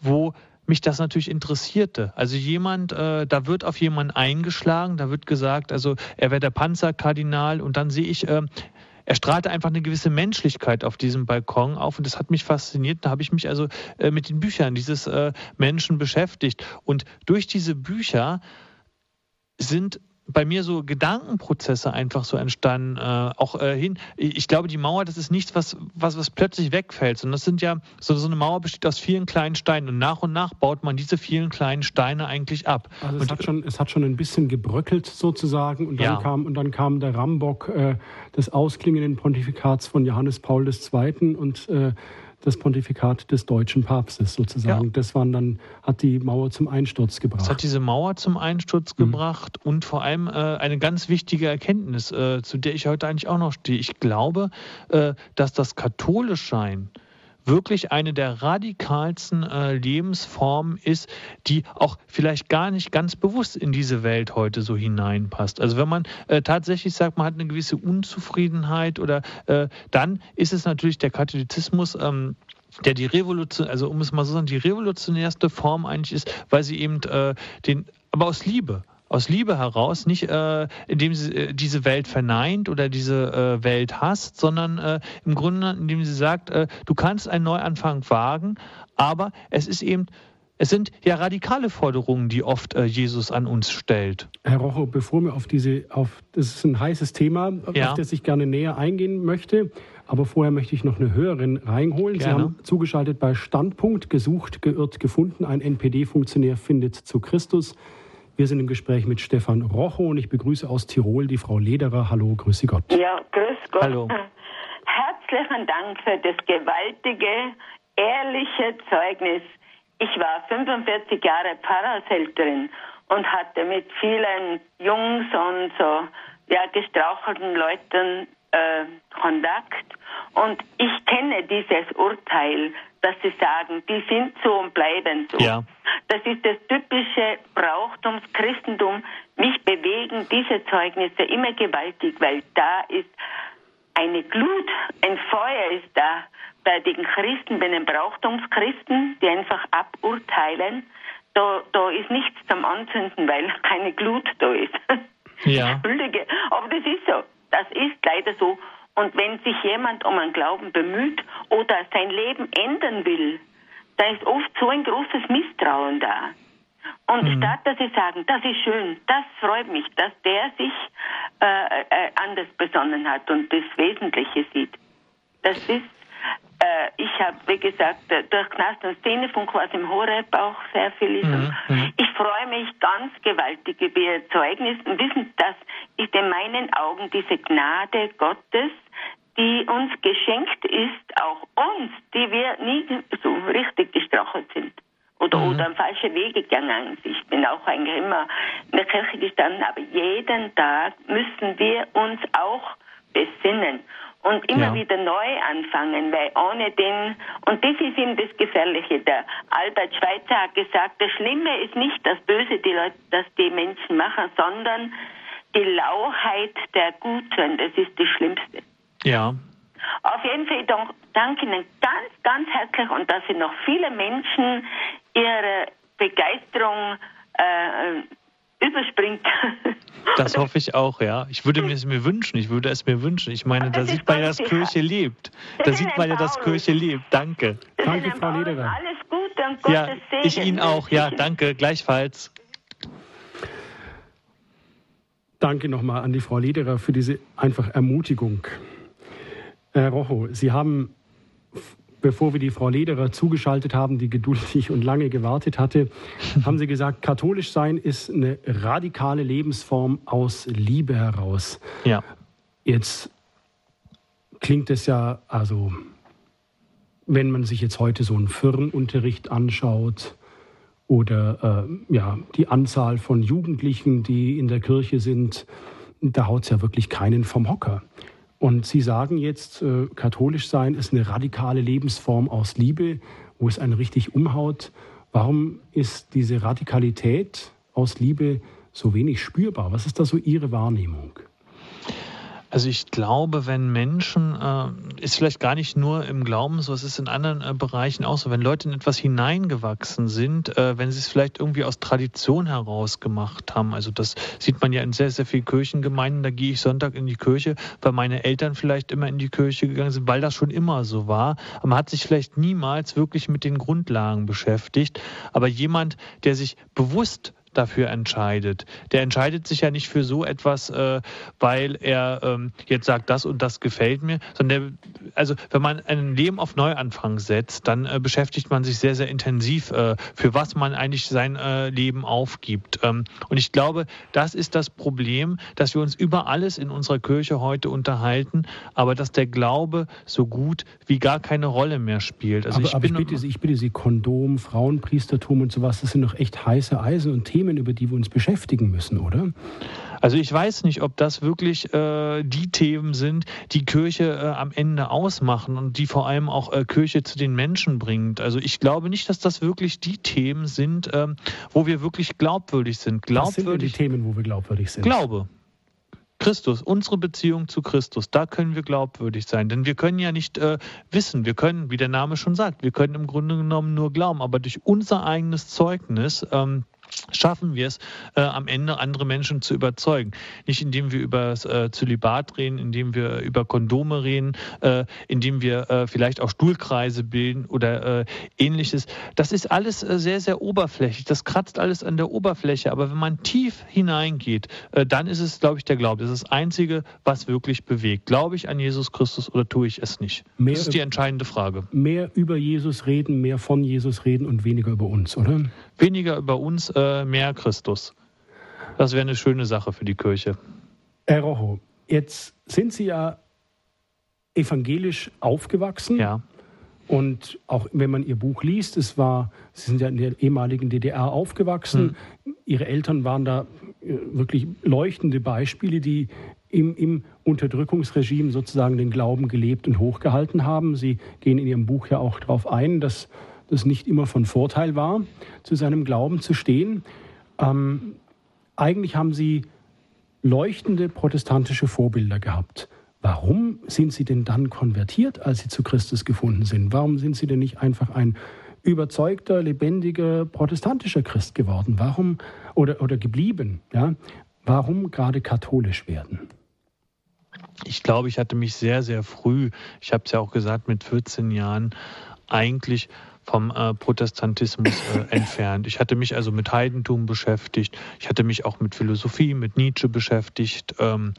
wo mich das natürlich interessierte. Also jemand, äh, da wird auf jemanden eingeschlagen, da wird gesagt, also er wäre der Panzerkardinal und dann sehe ich, äh, er strahlte einfach eine gewisse Menschlichkeit auf diesem Balkon auf und das hat mich fasziniert. Da habe ich mich also äh, mit den Büchern dieses äh, Menschen beschäftigt und durch diese Bücher sind bei mir so Gedankenprozesse einfach so entstanden, äh, auch äh, hin. Ich glaube, die Mauer, das ist nichts, was, was, was plötzlich wegfällt, sondern das sind ja, so, so eine Mauer besteht aus vielen kleinen Steinen und nach und nach baut man diese vielen kleinen Steine eigentlich ab. Also es, und, hat, schon, es hat schon ein bisschen gebröckelt sozusagen und dann, ja. kam, und dann kam der Rambock äh, des ausklingenden Pontifikats von Johannes Paul II. und äh, das Pontifikat des deutschen Papstes sozusagen. Ja. Das waren dann, hat die Mauer zum Einsturz gebracht. Das hat diese Mauer zum Einsturz mhm. gebracht und vor allem äh, eine ganz wichtige Erkenntnis, äh, zu der ich heute eigentlich auch noch stehe. Ich glaube, äh, dass das Katholischsein wirklich eine der radikalsten äh, Lebensformen ist, die auch vielleicht gar nicht ganz bewusst in diese Welt heute so hineinpasst. Also wenn man äh, tatsächlich sagt, man hat eine gewisse Unzufriedenheit oder äh, dann ist es natürlich der Katholizismus. Ähm, der die Revolution, also um es mal so zu sagen, die revolutionärste Form eigentlich ist, weil sie eben äh, den, aber aus Liebe, aus Liebe heraus, nicht äh, indem sie äh, diese Welt verneint oder diese äh, Welt hasst, sondern äh, im Grunde, indem sie sagt, äh, du kannst einen Neuanfang wagen, aber es ist eben es sind ja radikale Forderungen, die oft äh, Jesus an uns stellt. Herr Rocho, bevor wir auf diese, auf das ist ein heißes Thema, ja. auf das ich gerne näher eingehen möchte. Aber vorher möchte ich noch eine Hörerin reinholen. Gerne. Sie haben zugeschaltet bei Standpunkt, gesucht, geirrt, gefunden. Ein NPD-Funktionär findet zu Christus. Wir sind im Gespräch mit Stefan Rocho und ich begrüße aus Tirol die Frau Lederer. Hallo, grüße Gott. Ja, grüß Gott. Hallo. Herzlichen Dank für das gewaltige, ehrliche Zeugnis. Ich war 45 Jahre Pfarrershälterin und hatte mit vielen Jungs und so ja, gestrauchelten Leuten äh, Kontakt. Und ich kenne dieses Urteil, dass sie sagen, die sind so und bleiben so. Ja. Das ist das typische Brauchtumschristentum. Mich bewegen diese Zeugnisse immer gewaltig, weil da ist eine Glut, ein Feuer ist da bei den Christen, bei den Brauchtumschristen, die einfach aburteilen. Da, da ist nichts zum Anzünden, weil keine Glut da ist. Ja. Entschuldige, aber das ist so. Das ist leider so. Und wenn sich jemand um einen Glauben bemüht oder sein Leben ändern will, da ist oft so ein großes Misstrauen da. Und mhm. statt dass sie sagen, das ist schön, das freut mich, dass der sich äh, äh, anders besonnen hat und das Wesentliche sieht. Das ist äh, ich habe, wie gesagt, äh, durch Knast und Szenefunk was im Horeb auch sehr viel ist. Mhm, mhm. Ich freue mich ganz gewaltig über Ihr Zeugnis und wissen, das ist in meinen Augen diese Gnade Gottes, die uns geschenkt ist, auch uns, die wir nie so richtig gestrachelt sind. Oder, mhm. oder am falschen Weg gegangen. Ich bin auch eigentlich immer in der Kirche gestanden, aber jeden Tag müssen wir uns auch besinnen. Und immer ja. wieder neu anfangen, weil ohne den, und das ist eben das Gefährliche. Der Albert Schweitzer hat gesagt, das Schlimme ist nicht das Böse, die Leute, das die Menschen machen, sondern die Lauheit der Guten. Das ist das Schlimmste. Ja. Auf jeden Fall danke Ihnen ganz, ganz herzlich und dass Sie noch viele Menschen ihre Begeisterung äh, überspringt. Das hoffe ich auch, ja. Ich würde mir es mir wünschen. Ich würde es mir wünschen. Ich meine, da sieht man ja, dass Kirche lebt. Da sieht man ja, dass Kirche lebt. Danke. Danke, Frau Lederer. Alles Gute und Gottes ja, Segen. Ich Ihnen auch. Ja, danke. Gleichfalls. Danke nochmal an die Frau Lederer für diese einfach Ermutigung. Herr Rocho, Sie haben bevor wir die Frau Lederer zugeschaltet haben, die geduldig und lange gewartet hatte, haben Sie gesagt, katholisch sein ist eine radikale Lebensform aus Liebe heraus. Ja. Jetzt klingt es ja, also, wenn man sich jetzt heute so einen Firnunterricht anschaut oder äh, ja, die Anzahl von Jugendlichen, die in der Kirche sind, da haut es ja wirklich keinen vom Hocker. Und Sie sagen jetzt, äh, katholisch sein ist eine radikale Lebensform aus Liebe, wo es einen richtig umhaut. Warum ist diese Radikalität aus Liebe so wenig spürbar? Was ist da so Ihre Wahrnehmung? Also ich glaube, wenn Menschen, äh, ist vielleicht gar nicht nur im Glauben so, es ist in anderen äh, Bereichen auch so, wenn Leute in etwas hineingewachsen sind, äh, wenn sie es vielleicht irgendwie aus Tradition heraus gemacht haben, also das sieht man ja in sehr, sehr vielen Kirchengemeinden, da gehe ich Sonntag in die Kirche, weil meine Eltern vielleicht immer in die Kirche gegangen sind, weil das schon immer so war. Aber man hat sich vielleicht niemals wirklich mit den Grundlagen beschäftigt. Aber jemand, der sich bewusst dafür entscheidet. Der entscheidet sich ja nicht für so etwas, äh, weil er ähm, jetzt sagt, das und das gefällt mir, sondern der, also wenn man ein Leben auf Neuanfang setzt, dann äh, beschäftigt man sich sehr, sehr intensiv, äh, für was man eigentlich sein äh, Leben aufgibt. Ähm, und ich glaube, das ist das Problem, dass wir uns über alles in unserer Kirche heute unterhalten, aber dass der Glaube so gut wie gar keine Rolle mehr spielt. Also aber, ich, aber ich, bitte Sie, ich bitte Sie, Kondom, Frauenpriestertum und sowas, das sind doch echt heiße Eisen und Themen Themen, über die wir uns beschäftigen müssen, oder? Also ich weiß nicht, ob das wirklich äh, die Themen sind, die Kirche äh, am Ende ausmachen und die vor allem auch äh, Kirche zu den Menschen bringt. Also ich glaube nicht, dass das wirklich die Themen sind, ähm, wo wir wirklich glaubwürdig sind. Glaubwürdig, Was sind die Themen, wo wir glaubwürdig sind? Glaube. Christus, unsere Beziehung zu Christus, da können wir glaubwürdig sein. Denn wir können ja nicht äh, wissen, wir können, wie der Name schon sagt, wir können im Grunde genommen nur glauben, aber durch unser eigenes Zeugnis ähm, schaffen wir es, äh, am Ende andere Menschen zu überzeugen. Nicht indem wir über das äh, Zölibat reden, indem wir über Kondome reden, äh, indem wir äh, vielleicht auch Stuhlkreise bilden oder äh, ähnliches. Das ist alles äh, sehr, sehr oberflächlich. Das kratzt alles an der Oberfläche. Aber wenn man tief hineingeht, dann ist es, glaube ich, der Glaube. Das ist das Einzige, was wirklich bewegt. Glaube ich an Jesus Christus oder tue ich es nicht? Mehr das ist die entscheidende Frage. Mehr über Jesus reden, mehr von Jesus reden und weniger über uns, oder? Weniger über uns, äh, mehr Christus. Das wäre eine schöne Sache für die Kirche. Herr Rojo, jetzt sind Sie ja evangelisch aufgewachsen. Ja. Und auch wenn man Ihr Buch liest, es war, Sie sind ja in der ehemaligen DDR aufgewachsen. Hm. Ihre Eltern waren da äh, wirklich leuchtende Beispiele, die im, im, Unterdrückungsregime sozusagen den Glauben gelebt und hochgehalten haben. Sie gehen in Ihrem Buch ja auch darauf ein, dass das nicht immer von Vorteil war, zu seinem Glauben zu stehen. Ähm, eigentlich haben sie leuchtende protestantische Vorbilder gehabt. Warum sind sie denn dann konvertiert, als sie zu Christus gefunden sind? Warum sind sie denn nicht einfach ein überzeugter, lebendiger, protestantischer Christ geworden? Warum oder, oder geblieben? Ja? Warum gerade katholisch werden? Ich glaube, ich hatte mich sehr, sehr früh, ich habe es ja auch gesagt, mit 14 Jahren eigentlich vom äh, Protestantismus äh, entfernt. Ich hatte mich also mit Heidentum beschäftigt. Ich hatte mich auch mit Philosophie, mit Nietzsche beschäftigt. Ähm,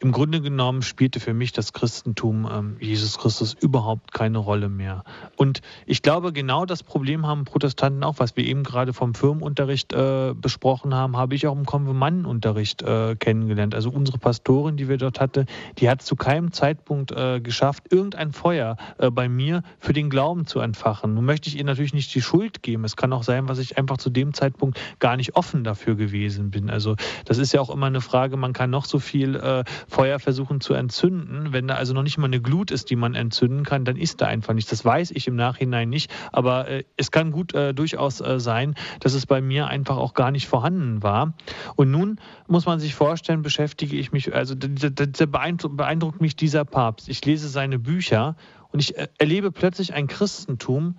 Im Grunde genommen spielte für mich das Christentum, ähm, Jesus Christus, überhaupt keine Rolle mehr. Und ich glaube, genau das Problem haben Protestanten auch, was wir eben gerade vom Firmenunterricht äh, besprochen haben, habe ich auch im Konfirmandenunterricht äh, kennengelernt. Also unsere Pastorin, die wir dort hatte, die hat zu keinem Zeitpunkt äh, geschafft, irgendein Feuer äh, bei mir für den Glauben zu entfachen. Nun möchte ich ich ihr natürlich nicht die Schuld geben. Es kann auch sein, was ich einfach zu dem Zeitpunkt gar nicht offen dafür gewesen bin. Also das ist ja auch immer eine Frage, man kann noch so viel äh, Feuer versuchen zu entzünden. Wenn da also noch nicht mal eine Glut ist, die man entzünden kann, dann ist da einfach nichts. Das weiß ich im Nachhinein nicht. Aber äh, es kann gut äh, durchaus äh, sein, dass es bei mir einfach auch gar nicht vorhanden war. Und nun muss man sich vorstellen, beschäftige ich mich, also beeindruckt mich dieser Papst. Ich lese seine Bücher und ich äh, erlebe plötzlich ein Christentum,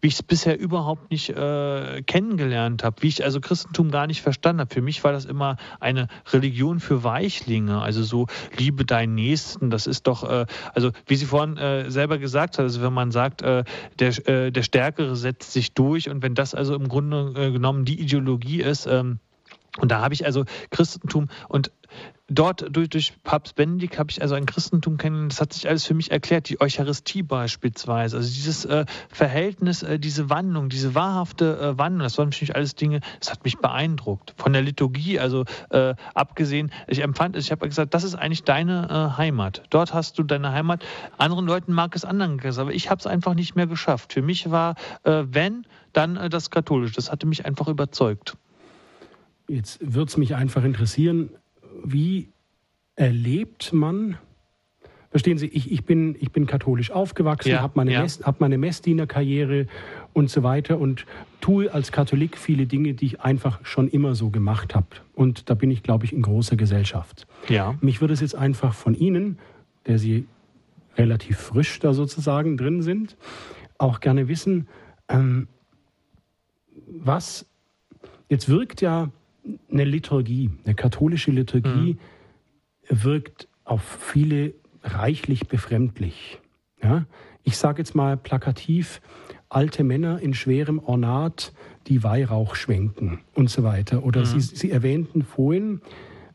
wie ich es bisher überhaupt nicht äh, kennengelernt habe, wie ich also Christentum gar nicht verstanden habe. Für mich war das immer eine Religion für Weichlinge, also so liebe deinen Nächsten. Das ist doch, äh, also wie sie vorhin äh, selber gesagt hat, also wenn man sagt, äh, der, äh, der Stärkere setzt sich durch und wenn das also im Grunde äh, genommen die Ideologie ist, ähm, und da habe ich also Christentum und dort durch, durch Papst Benedikt habe ich also ein Christentum kennen, das hat sich alles für mich erklärt, die Eucharistie beispielsweise, also dieses äh, Verhältnis, äh, diese Wandlung, diese wahrhafte äh, Wandlung, das waren für mich alles Dinge, das hat mich beeindruckt. Von der Liturgie, also äh, abgesehen, ich empfand, ich habe gesagt, das ist eigentlich deine äh, Heimat. Dort hast du deine Heimat. Anderen Leuten mag es anderen gehen, aber ich habe es einfach nicht mehr geschafft. Für mich war, äh, wenn, dann das Katholische. Das hatte mich einfach überzeugt. Jetzt würde es mich einfach interessieren, wie erlebt man, verstehen Sie, ich, ich, bin, ich bin katholisch aufgewachsen, ja, habe meine, ja. Mess, hab meine Messdienerkarriere und so weiter und tue als Katholik viele Dinge, die ich einfach schon immer so gemacht habe. Und da bin ich, glaube ich, in großer Gesellschaft. Ja. Mich würde es jetzt einfach von Ihnen, der Sie relativ frisch da sozusagen drin sind, auch gerne wissen, ähm, was jetzt wirkt ja eine Liturgie, eine katholische Liturgie mhm. wirkt auf viele reichlich befremdlich. Ja? Ich sage jetzt mal plakativ, alte Männer in schwerem Ornat, die Weihrauch schwenken und so weiter. Oder mhm. Sie, Sie, erwähnten vorhin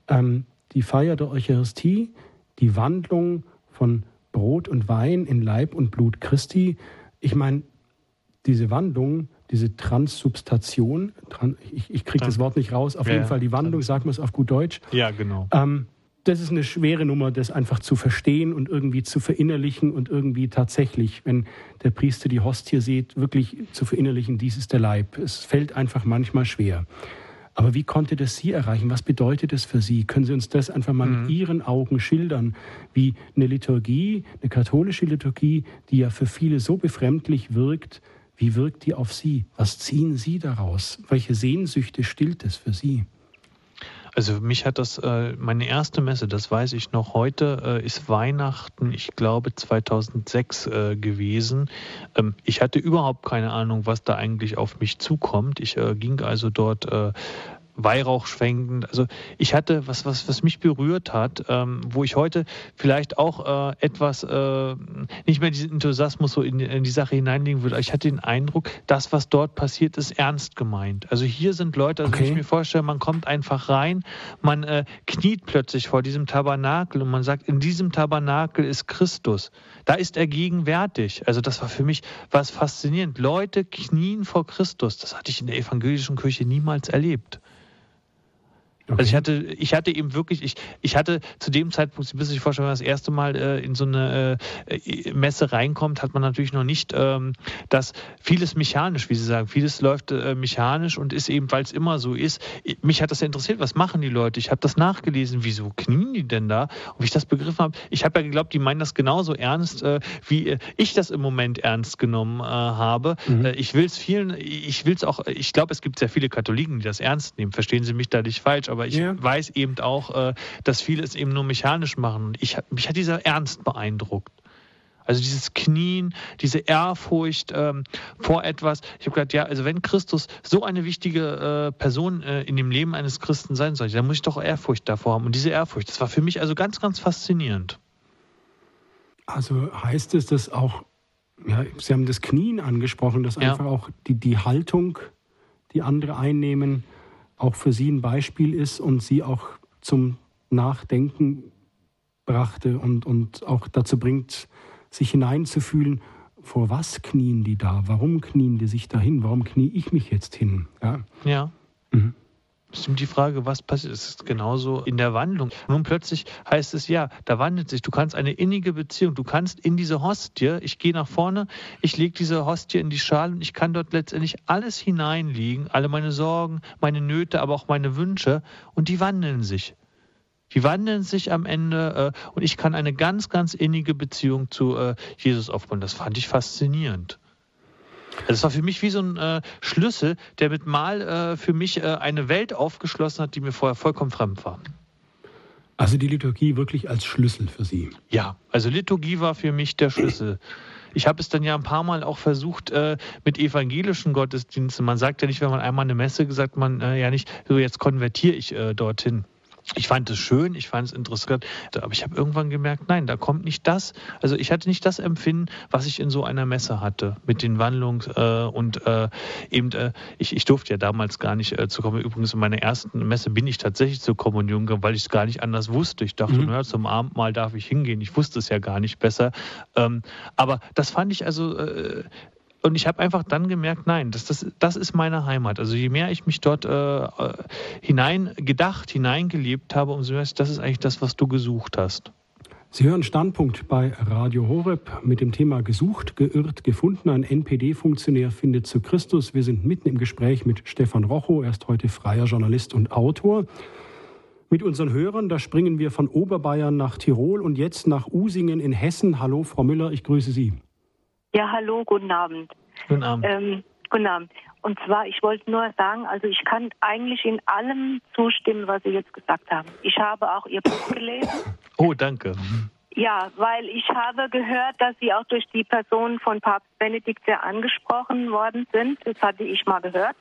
ähm, die Feier der Eucharistie, die Wandlung von Brot und Wein in Leib und Blut Christi. Ich meine, diese Wandlung diese Transsubstation, ich, ich kriege das Wort nicht raus, auf ja, jeden Fall die Wandlung, sagen wir es auf gut Deutsch. Ja, genau. Ähm, das ist eine schwere Nummer, das einfach zu verstehen und irgendwie zu verinnerlichen und irgendwie tatsächlich, wenn der Priester die Hostie sieht, wirklich zu verinnerlichen, dies ist der Leib. Es fällt einfach manchmal schwer. Aber wie konnte das Sie erreichen? Was bedeutet das für Sie? Können Sie uns das einfach mal mhm. mit Ihren Augen schildern, wie eine Liturgie, eine katholische Liturgie, die ja für viele so befremdlich wirkt, wie wirkt die auf Sie? Was ziehen Sie daraus? Welche Sehnsüchte stillt es für Sie? Also mich hat das, äh, meine erste Messe, das weiß ich noch heute, äh, ist Weihnachten, ich glaube 2006 äh, gewesen. Ähm, ich hatte überhaupt keine Ahnung, was da eigentlich auf mich zukommt. Ich ging also dort Weihrauch schwenkend. Also ich hatte, was, was, was mich berührt hat, ähm, wo ich heute vielleicht auch äh, etwas, äh, nicht mehr diesen Enthusiasmus so in, in, die Sache hineinlegen würde. Ich hatte den Eindruck, das, was dort passiert, ist ernst gemeint. Also hier sind Leute, also okay. wenn ich mir vorstelle, man kommt einfach rein, man äh, kniet plötzlich vor diesem Tabernakel und man sagt, in diesem Tabernakel ist Christus. Da ist er gegenwärtig. Also das war für mich was faszinierend. Leute knien vor Christus. Das hatte ich in der evangelischen Kirche niemals erlebt. Okay. Also ich hatte, ich hatte eben wirklich, ich, ich hatte zu dem Zeitpunkt, Sie müssen sich vorstellen, wenn man das erste Mal äh, in so eine äh, Messe reinkommt, hat man natürlich noch nicht ähm, das vieles mechanisch, wie Sie sagen, vieles läuft äh, mechanisch und ist eben, weil es immer so ist. Mich hat das ja interessiert, was machen die Leute? Ich habe das nachgelesen, wieso knien die denn da? Und wie ich das begriffen habe, ich habe ja geglaubt, die meinen das genauso ernst, äh, wie äh, ich das im Moment ernst genommen äh, habe. Mhm. ich will es vielen, ich will es auch, ich glaube, es gibt sehr viele Katholiken, die das ernst nehmen. Verstehen Sie mich da nicht falsch, aber aber ich ja. weiß eben auch, äh, dass viele es eben nur mechanisch machen. Ich, mich hat dieser Ernst beeindruckt. Also dieses Knien, diese Ehrfurcht ähm, vor etwas. Ich habe gedacht, ja, also wenn Christus so eine wichtige äh, Person äh, in dem Leben eines Christen sein soll, dann muss ich doch Ehrfurcht davor haben. Und diese Ehrfurcht, das war für mich also ganz, ganz faszinierend. Also heißt es, dass auch, ja, Sie haben das Knien angesprochen, dass ja. einfach auch die, die Haltung, die andere einnehmen, auch für sie ein Beispiel ist und sie auch zum Nachdenken brachte und, und auch dazu bringt, sich hineinzufühlen, vor was knien die da? Warum knien die sich dahin? Warum knie ich mich jetzt hin? Ja. ja. Mhm. Ist die Frage, was passiert. Es ist genauso in der Wandlung. Nun plötzlich heißt es ja, da wandelt sich. Du kannst eine innige Beziehung, du kannst in diese Hostie, ich gehe nach vorne, ich lege diese Hostie in die Schale und ich kann dort letztendlich alles hineinlegen, alle meine Sorgen, meine Nöte, aber auch meine Wünsche und die wandeln sich. Die wandeln sich am Ende äh, und ich kann eine ganz, ganz innige Beziehung zu äh, Jesus aufbauen. Das fand ich faszinierend. Das war für mich wie so ein äh, Schlüssel, der mit Mal äh, für mich äh, eine Welt aufgeschlossen hat, die mir vorher vollkommen fremd war. Also die Liturgie wirklich als Schlüssel für Sie? Ja, also Liturgie war für mich der Schlüssel. Ich habe es dann ja ein paar Mal auch versucht äh, mit evangelischen Gottesdiensten. Man sagt ja nicht, wenn man einmal eine Messe gesagt, man äh, ja nicht, so jetzt konvertiere ich äh, dorthin ich fand es schön, ich fand es interessant, aber ich habe irgendwann gemerkt, nein, da kommt nicht das. Also ich hatte nicht das Empfinden, was ich in so einer Messe hatte mit den Wandlungs äh, und äh, eben äh, ich, ich durfte ja damals gar nicht äh, zu kommen. Übrigens in meiner ersten Messe bin ich tatsächlich zur Kommunion gegangen, weil ich es gar nicht anders wusste. Ich dachte, mhm. naja, zum Abendmahl darf ich hingehen. Ich wusste es ja gar nicht besser. Ähm, aber das fand ich also äh, und ich habe einfach dann gemerkt, nein, das, das, das ist meine Heimat. Also je mehr ich mich dort äh, hinein gedacht, hineingelebt habe, umso mehr, das ist eigentlich das, was du gesucht hast. Sie hören Standpunkt bei Radio Horeb mit dem Thema Gesucht, geirrt, gefunden. Ein NPD-Funktionär findet zu Christus. Wir sind mitten im Gespräch mit Stefan Rochow. Er ist heute freier Journalist und Autor. Mit unseren Hörern, da springen wir von Oberbayern nach Tirol und jetzt nach Usingen in Hessen. Hallo, Frau Müller, ich grüße Sie. Ja, hallo, guten Abend. Guten Abend. Ähm, guten Abend. Und zwar, ich wollte nur sagen, also ich kann eigentlich in allem zustimmen, was Sie jetzt gesagt haben. Ich habe auch Ihr Buch gelesen. Oh, danke. Ja, weil ich habe gehört, dass Sie auch durch die Person von Papst Benedikt sehr angesprochen worden sind. Das hatte ich mal gehört.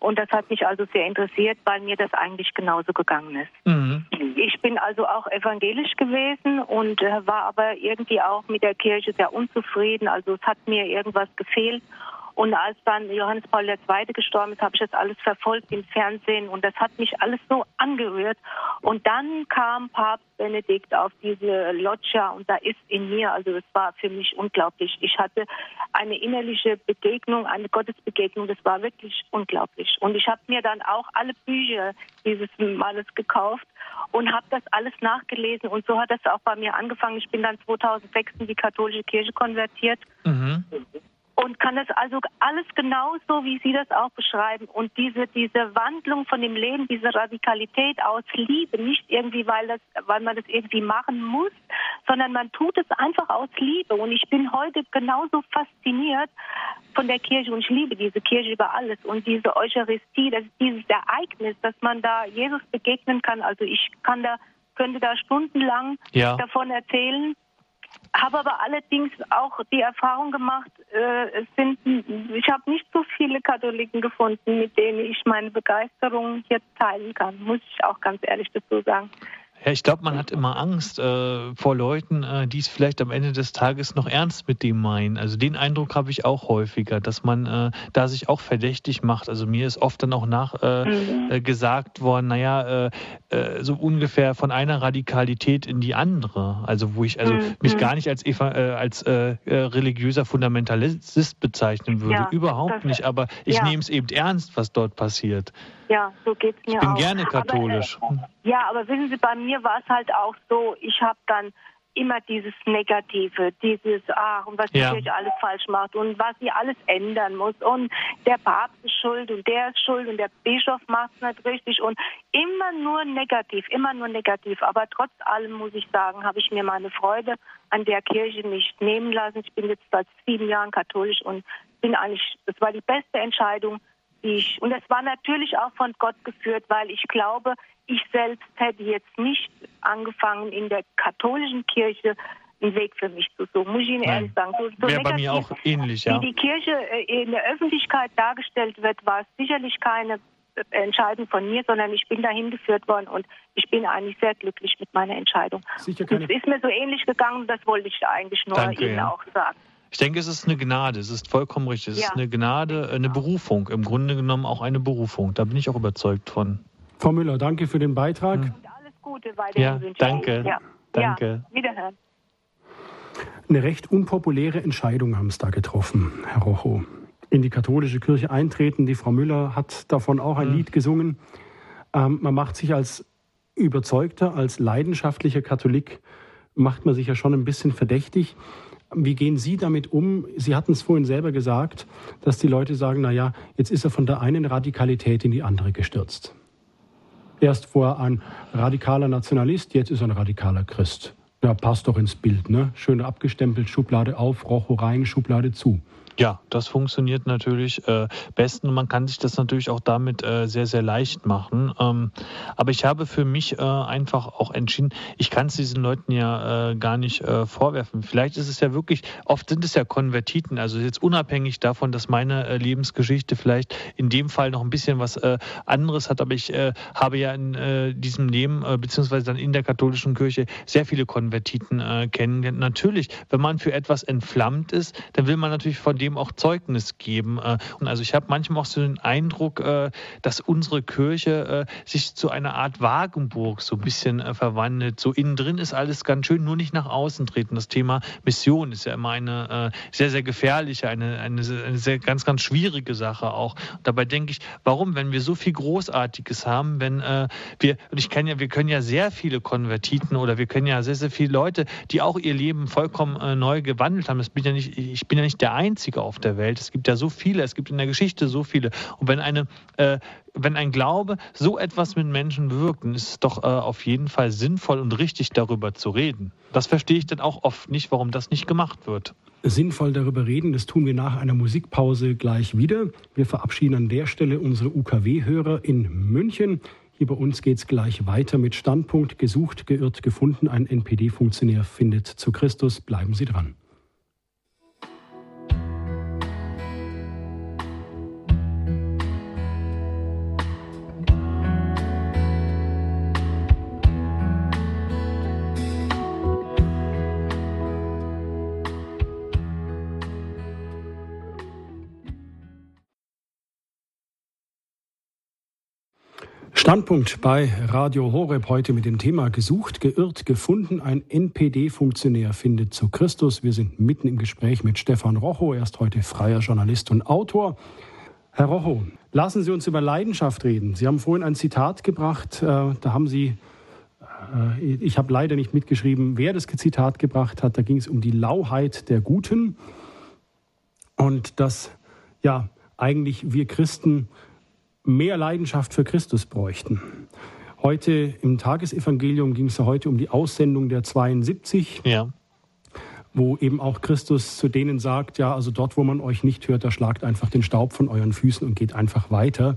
Und das hat mich also sehr interessiert, weil mir das eigentlich genauso gegangen ist. Mhm. Ich bin also auch evangelisch gewesen und äh, war aber irgendwie auch mit der Kirche sehr unzufrieden. Also es hat mir irgendwas gefehlt. Und als dann Johannes Paul II. gestorben ist, habe ich das alles verfolgt im Fernsehen und das hat mich alles so angerührt. Und dann kam Papst Benedikt auf diese Loggia und da ist in mir, also es war für mich unglaublich. Ich hatte eine innerliche Begegnung, eine Gottesbegegnung, das war wirklich unglaublich. Und ich habe mir dann auch alle Bücher dieses Mannes gekauft und habe das alles nachgelesen und so hat das auch bei mir angefangen. Ich bin dann 2006 in die katholische Kirche konvertiert. Mhm und kann das also alles genauso, wie Sie das auch beschreiben. Und diese, diese Wandlung von dem Leben, diese Radikalität aus Liebe, nicht irgendwie, weil, das, weil man das irgendwie machen muss, sondern man tut es einfach aus Liebe. Und ich bin heute genauso fasziniert von der Kirche und ich liebe diese Kirche über alles. Und diese Eucharistie, das ist dieses Ereignis, dass man da Jesus begegnen kann. Also ich kann da, könnte da stundenlang ja. davon erzählen habe aber allerdings auch die Erfahrung gemacht, äh, es sind, ich habe nicht so viele Katholiken gefunden, mit denen ich meine Begeisterung jetzt teilen kann, muss ich auch ganz ehrlich dazu sagen. Ja, ich glaube, man hat immer Angst äh, vor Leuten, äh, die es vielleicht am Ende des Tages noch ernst mit dem meinen. Also den Eindruck habe ich auch häufiger, dass man äh, da sich auch verdächtig macht. Also mir ist oft dann auch nach äh, mhm. Äh, worden, naja, äh, so ungefähr von einer Radikalität in die andere. Also wo ich also mhm. mich gar nicht als, Eva, als religiöser Fundamentalist bezeichnen würde. Ja, Überhaupt nicht. Aber ich ja. nehme es eben ernst, was dort passiert. Ja, so geht es mir auch. Ich bin auch. gerne katholisch. Aber, äh, ja, aber wissen Sie, bei mir war es halt auch so, ich habe dann immer dieses Negative, dieses, ach, und was die ja. Kirche alles falsch macht und was sie alles ändern muss und der Papst ist schuld und der ist schuld und der Bischof macht es nicht richtig und immer nur negativ, immer nur negativ. Aber trotz allem muss ich sagen, habe ich mir meine Freude an der Kirche nicht nehmen lassen. Ich bin jetzt seit sieben Jahren katholisch und bin eigentlich, das war die beste Entscheidung, ich. Und es war natürlich auch von Gott geführt, weil ich glaube, ich selbst hätte jetzt nicht angefangen, in der katholischen Kirche einen Weg für mich zu suchen, muss ich Ihnen Nein. ehrlich sagen. So, so Wäre bei mir auch ähnlich, ja. Wie die Kirche äh, in der Öffentlichkeit dargestellt wird, war es sicherlich keine äh, Entscheidung von mir, sondern ich bin dahin geführt worden und ich bin eigentlich sehr glücklich mit meiner Entscheidung. Sicher keine... Es ist mir so ähnlich gegangen, das wollte ich eigentlich nur Danke, Ihnen ja. auch sagen. Ich denke, es ist eine Gnade. Es ist vollkommen richtig. Es ja. ist eine Gnade, eine Berufung. Im Grunde genommen auch eine Berufung. Da bin ich auch überzeugt von. Frau Müller, danke für den Beitrag. Und alles Gute weiterhin ja, wünsche danke. Ja. Danke. Ja, wiederhören. Eine recht unpopuläre Entscheidung haben es da getroffen, Herr Rocho. In die katholische Kirche eintreten. Die Frau Müller hat davon auch ein mhm. Lied gesungen. Ähm, man macht sich als überzeugter, als leidenschaftlicher Katholik, macht man sich ja schon ein bisschen verdächtig. Wie gehen Sie damit um? Sie hatten es vorhin selber gesagt, dass die Leute sagen, na ja, jetzt ist er von der einen Radikalität in die andere gestürzt. Erst war ein radikaler Nationalist, jetzt ist er ein radikaler Christ. Ja, passt doch ins Bild, ne? Schön abgestempelt, Schublade auf, Rocho rein, Schublade zu. Ja, das funktioniert natürlich äh, besten und man kann sich das natürlich auch damit äh, sehr, sehr leicht machen. Ähm, aber ich habe für mich äh, einfach auch entschieden, ich kann es diesen Leuten ja äh, gar nicht äh, vorwerfen. Vielleicht ist es ja wirklich, oft sind es ja Konvertiten, also jetzt unabhängig davon, dass meine äh, Lebensgeschichte vielleicht in dem Fall noch ein bisschen was anderes hat, aber ich habe ja in diesem Leben, beziehungsweise dann in der katholischen Kirche, sehr viele Konvertiten kennengelernt. Natürlich, wenn man für etwas entflammt ist, dann will man natürlich von dem auch Zeugnis geben. Äh, und also ich habe manchmal auch so den Eindruck, äh, dass unsere Kirche äh, sich zu einer Art Wagenburg so ein bisschen verwandelt. So innen drin ist alles ganz schön, nur nicht nach außen treten. Das Thema Mission ist ja immer eine sehr, sehr gefährliche, eine, eine, eine sehr ganz, ganz schwierige Sache auch. Und dabei denke ich, warum, wenn wir so viel Großartiges haben, wenn wir, und ich kenne ja, wir können ja sehr viele Konvertiten oder wir können ja sehr, sehr viele Leute, die auch ihr Leben vollkommen neu gewandelt haben. Das bin ja nicht, ich bin ja nicht der Einzige auf der Welt. Es gibt ja so viele, es gibt in der Geschichte so viele. Und wenn eine äh, wenn ein Glaube so etwas mit Menschen bewirkt, dann ist es doch äh, auf jeden Fall sinnvoll und richtig, darüber zu reden. Das verstehe ich dann auch oft nicht, warum das nicht gemacht wird. Sinnvoll darüber reden, das tun wir nach einer Musikpause gleich wieder. Wir verabschieden an der Stelle unsere UKW-Hörer in München. Hier bei uns geht es gleich weiter mit Standpunkt gesucht, geirrt, gefunden. Ein NPD-Funktionär findet zu Christus. Bleiben Sie dran. Standpunkt bei Radio Horeb heute mit dem Thema gesucht, geirrt, gefunden. Ein NPD-Funktionär findet zu Christus. Wir sind mitten im Gespräch mit Stefan Rocho. Er ist heute freier Journalist und Autor. Herr Rocho, lassen Sie uns über Leidenschaft reden. Sie haben vorhin ein Zitat gebracht. Äh, da haben Sie, äh, ich habe leider nicht mitgeschrieben, wer das Zitat gebracht hat. Da ging es um die Lauheit der Guten. Und dass, ja, eigentlich wir Christen mehr Leidenschaft für Christus bräuchten. Heute im Tagesevangelium ging es ja heute um die Aussendung der 72. Ja. Wo eben auch Christus zu denen sagt, ja, also dort, wo man euch nicht hört, da schlagt einfach den Staub von euren Füßen und geht einfach weiter,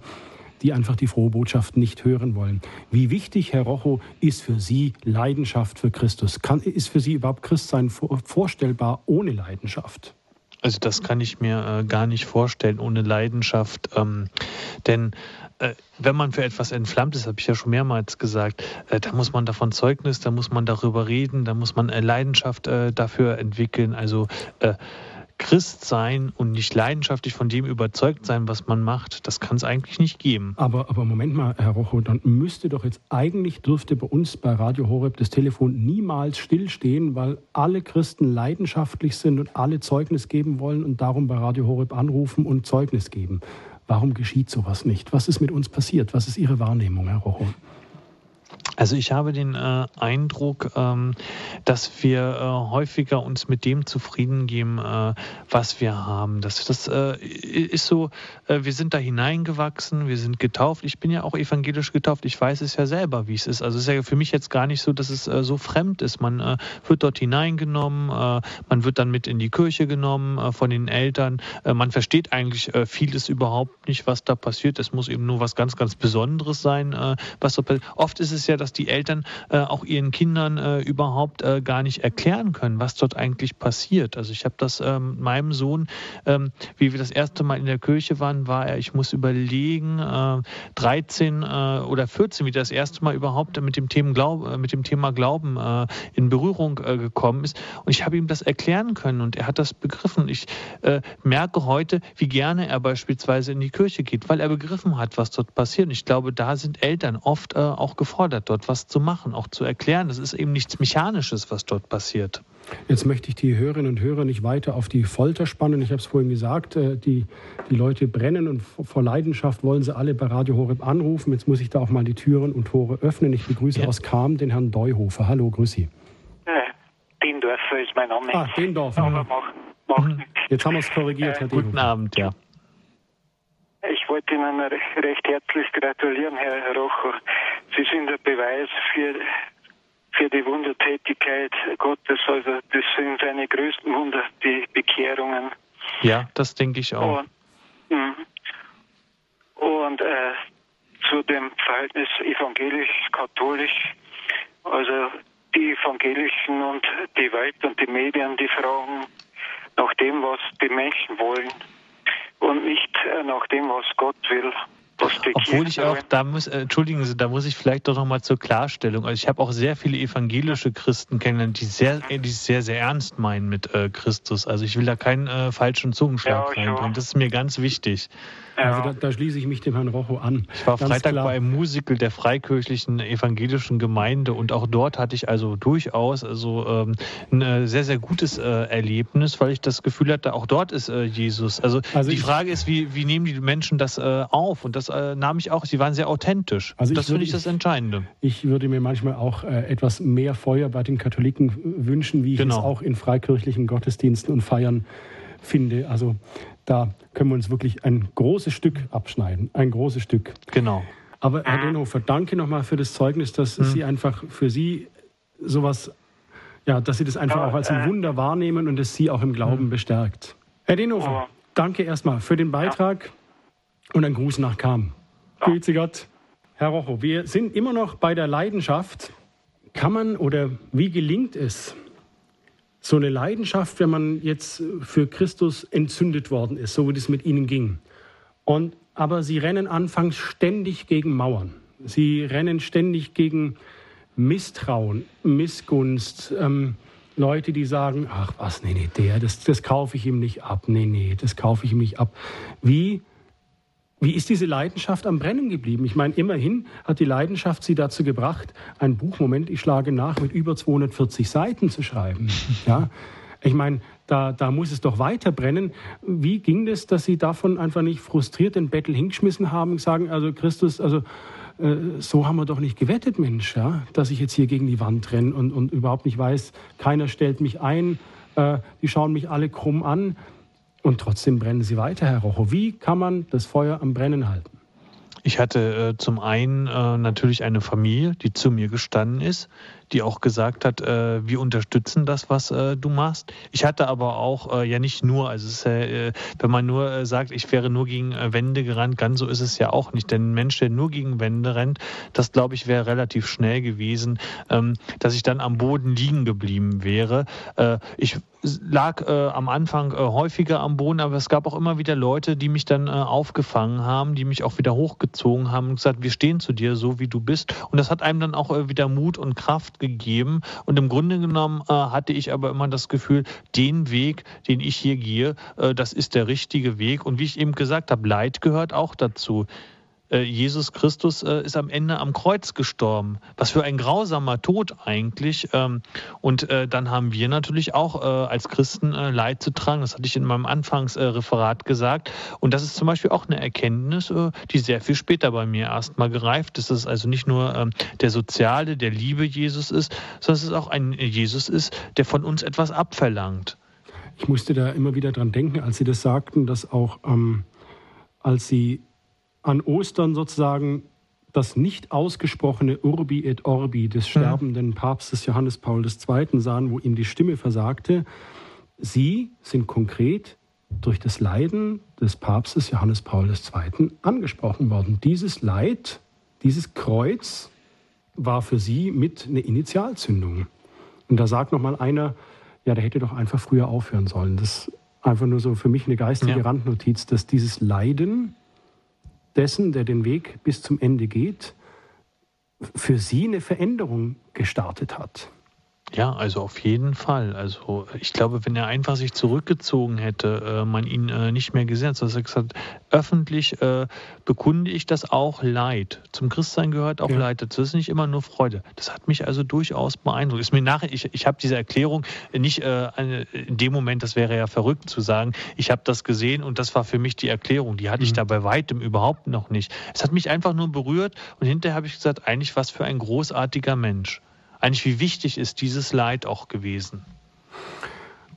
die einfach die frohe Botschaft nicht hören wollen. Wie wichtig, Herr Rocho, ist für Sie Leidenschaft für Christus? Kann, ist für Sie überhaupt Christsein vorstellbar ohne Leidenschaft? Also das kann ich mir äh, gar nicht vorstellen ohne Leidenschaft. Ähm, denn äh, wenn man für etwas entflammt ist, habe ich ja schon mehrmals gesagt, äh, da muss man davon Zeugnis, da muss man darüber reden, da muss man äh, Leidenschaft äh, dafür entwickeln. Also äh, Christ sein und nicht leidenschaftlich von dem überzeugt sein, was man macht, das kann es eigentlich nicht geben. Aber, aber Moment mal, Herr Rocho, dann müsste doch jetzt eigentlich dürfte bei uns bei Radio Horeb das Telefon niemals stillstehen, weil alle Christen leidenschaftlich sind und alle Zeugnis geben wollen und darum bei Radio Horeb anrufen und Zeugnis geben. Warum geschieht sowas nicht? Was ist mit uns passiert? Was ist Ihre Wahrnehmung, Herr Rocho? Also ich habe den äh, Eindruck, ähm, dass wir äh, häufiger uns mit dem zufrieden geben, äh, was wir haben. Das, das äh, ist so, äh, wir sind da hineingewachsen, wir sind getauft. Ich bin ja auch evangelisch getauft. Ich weiß es ja selber, wie es ist. Also es ist ja für mich jetzt gar nicht so, dass es äh, so fremd ist. Man wird dort hineingenommen, man wird dann mit in die Kirche genommen von den Eltern. man versteht eigentlich vieles überhaupt nicht, was da passiert. Es muss eben nur was ganz, ganz Besonderes sein, was da passiert. Oft ist es ja dass die Eltern äh, auch ihren Kindern äh, überhaupt äh, gar nicht erklären können, was dort eigentlich passiert. Also ich habe das ähm, meinem Sohn, ähm, wie wir das erste Mal in der Kirche waren, war er, ich muss überlegen, 13 äh, äh, oder 14, wie das erste Mal überhaupt mit dem Thema, Glaub, äh, mit dem Thema Glauben in Berührung gekommen ist. Und ich habe ihm das erklären können und er hat das begriffen. Ich merke heute, wie gerne er beispielsweise in die Kirche geht, weil er begriffen hat, was dort passiert. Und ich glaube, da sind Eltern oft auch gefordert dort was zu machen, auch zu erklären. Es ist eben nichts Mechanisches, was dort passiert. Jetzt möchte ich die Hörerinnen und Hörer nicht weiter auf die Folter spannen. Ich habe es vorhin gesagt, äh, die, die Leute brennen und vor Leidenschaft wollen sie alle bei Radio Horeb anrufen. Jetzt muss ich da auch mal die Türen und Tore öffnen. Ich begrüße ja. aus Kam den Herrn Deuhofer. Hallo, grüß Sie. Äh, Dendorfer ist mein Name. Ah, Dendorfer. Aber mach, mach mhm. Jetzt haben wir es korrigiert, äh, Herr Guten Abend, ja. Ich wollte Ihnen recht herzlich gratulieren, Herr Rocher. Sie sind ein Beweis für für die Wundertätigkeit Gottes. Also das sind seine größten Wunder, die Bekehrungen. Ja, das denke ich auch. Und, mhm. und äh, zu dem Verhältnis evangelisch-katholisch, also die Evangelischen und die Welt und die Medien, die fragen nach dem, was die Menschen wollen und nicht äh, nach dem, was Gott will. Obwohl ich auch, da muss, äh, entschuldigen Sie, da muss ich vielleicht doch nochmal zur Klarstellung. Also ich habe auch sehr viele evangelische Christen kennengelernt, die sehr, die sehr, sehr ernst meinen mit äh, Christus. Also ich will da keinen äh, falschen Zungenschlag ja, reinbringen. Das ist mir ganz wichtig. Ja. Also da, da, schließe ich mich dem Herrn Rocho an. Ich war Ganz Freitag klar. bei einem Musical der freikirchlichen evangelischen Gemeinde und auch dort hatte ich also durchaus also ähm, ein äh, sehr, sehr gutes äh, Erlebnis, weil ich das Gefühl hatte, auch dort ist äh, Jesus. Also, also die Frage ist, wie, wie nehmen die Menschen das äh, auf? Und das äh, nahm ich auch, sie waren sehr authentisch. Also das finde ich das Entscheidende. Ich würde mir manchmal auch äh, etwas mehr Feuer bei den Katholiken wünschen, wie ich genau. es auch in freikirchlichen Gottesdiensten und Feiern finde. Also da können wir uns wirklich ein großes Stück abschneiden. Ein großes Stück. Genau. Aber Herr Denhofer, danke nochmal für das Zeugnis, dass hm. Sie einfach für Sie sowas, ja, dass Sie das einfach ja, auch als ein äh, Wunder wahrnehmen und es Sie auch im Glauben hm. bestärkt. Herr Denhofer, danke erstmal für den Beitrag und ein Gruß nach Kam. Ja. Grüße Gott. Herr Rocho, wir sind immer noch bei der Leidenschaft. Kann man oder wie gelingt es, so eine Leidenschaft, wenn man jetzt für Christus entzündet worden ist, so wie das mit ihnen ging. Und, aber sie rennen anfangs ständig gegen Mauern. Sie rennen ständig gegen Misstrauen, Missgunst. Ähm, Leute, die sagen, ach was, nee, nee, der, das, das kaufe ich ihm nicht ab. Nee, nee, das kaufe ich ihm nicht ab. Wie wie ist diese Leidenschaft am Brennen geblieben? Ich meine, immerhin hat die Leidenschaft Sie dazu gebracht, ein Buch, Moment, ich schlage nach, mit über 240 Seiten zu schreiben. Ja? Ich meine, da, da muss es doch weiter brennen. Wie ging das, dass Sie davon einfach nicht frustriert den Bettel hingeschmissen haben und sagen, also Christus, also äh, so haben wir doch nicht gewettet, Mensch, ja? dass ich jetzt hier gegen die Wand renne und, und überhaupt nicht weiß, keiner stellt mich ein, äh, die schauen mich alle krumm an. Und trotzdem brennen sie weiter, Herr Rocho. Wie kann man das Feuer am Brennen halten? Ich hatte äh, zum einen äh, natürlich eine Familie, die zu mir gestanden ist, die auch gesagt hat, äh, wir unterstützen das, was äh, du machst. Ich hatte aber auch äh, ja nicht nur, also ist äh, wenn man nur äh, sagt, ich wäre nur gegen äh, Wände gerannt, ganz so ist es ja auch nicht. Denn ein Mensch, der nur gegen Wände rennt, das glaube ich wäre relativ schnell gewesen, ähm, dass ich dann am Boden liegen geblieben wäre. ich lag am Anfang häufiger am Boden, aber es gab auch immer wieder Leute, die mich dann aufgefangen haben, die mich auch wieder hochgezogen haben und gesagt, wir stehen zu dir so, wie du bist. Und das hat einem dann auch wieder Mut und Kraft gegeben. Und im Grunde genommen äh, hatte ich aber immer das Gefühl, den Weg, den ich hier gehe, äh, das ist der richtige Weg. Und wie ich eben gesagt habe, Leid gehört auch dazu. Äh, Jesus Christus äh, ist am Ende am Kreuz gestorben. Was für ein grausamer Tod eigentlich. Ähm, und äh, dann haben wir natürlich auch als Christen Leid zu tragen. Das hatte ich in meinem Anfangsreferat gesagt. Und das ist zum Beispiel auch eine Erkenntnis, die sehr viel später bei mir erstmal gereift ist. Dass es also nicht nur ähm, der soziale, der Liebe Jesus ist, sondern dass es auch ein Jesus ist, der von uns etwas abverlangt. Ich musste da immer wieder dran denken, als Sie das sagten, dass auch ähm, als Sie an Ostern sozusagen das nicht ausgesprochene Urbi et Orbi des mhm. sterbenden Papstes Johannes Paul II. sahen, wo ihm die Stimme versagte. Sie sind konkret durch das Leiden des Papstes Johannes Paul II. angesprochen worden. Dieses Leid, dieses Kreuz war für sie mit eine Initialzündung. Und da sagt noch mal einer, ja, der hätte doch einfach früher aufhören sollen. Das ist einfach nur so für mich eine geistige ja. Randnotiz, dass dieses Leiden dessen, der den Weg bis zum Ende geht, für sie eine Veränderung gestartet hat. Ja, also auf jeden Fall. Also ich glaube, wenn er einfach sich zurückgezogen hätte, äh, man ihn äh, nicht mehr gesehen hat, dass er gesagt öffentlich äh, bekunde ich das auch Leid. Zum Christsein gehört auch ja. Leid. Das ist nicht immer nur Freude. Das hat mich also durchaus beeindruckt. Ist mir nachher, ich, ich habe diese Erklärung nicht äh, in dem Moment, das wäre ja verrückt zu sagen, ich habe das gesehen und das war für mich die Erklärung. Die hatte mhm. ich da bei weitem überhaupt noch nicht. Es hat mich einfach nur berührt und hinterher habe ich gesagt, eigentlich was für ein großartiger Mensch eigentlich wie wichtig ist dieses Leid auch gewesen.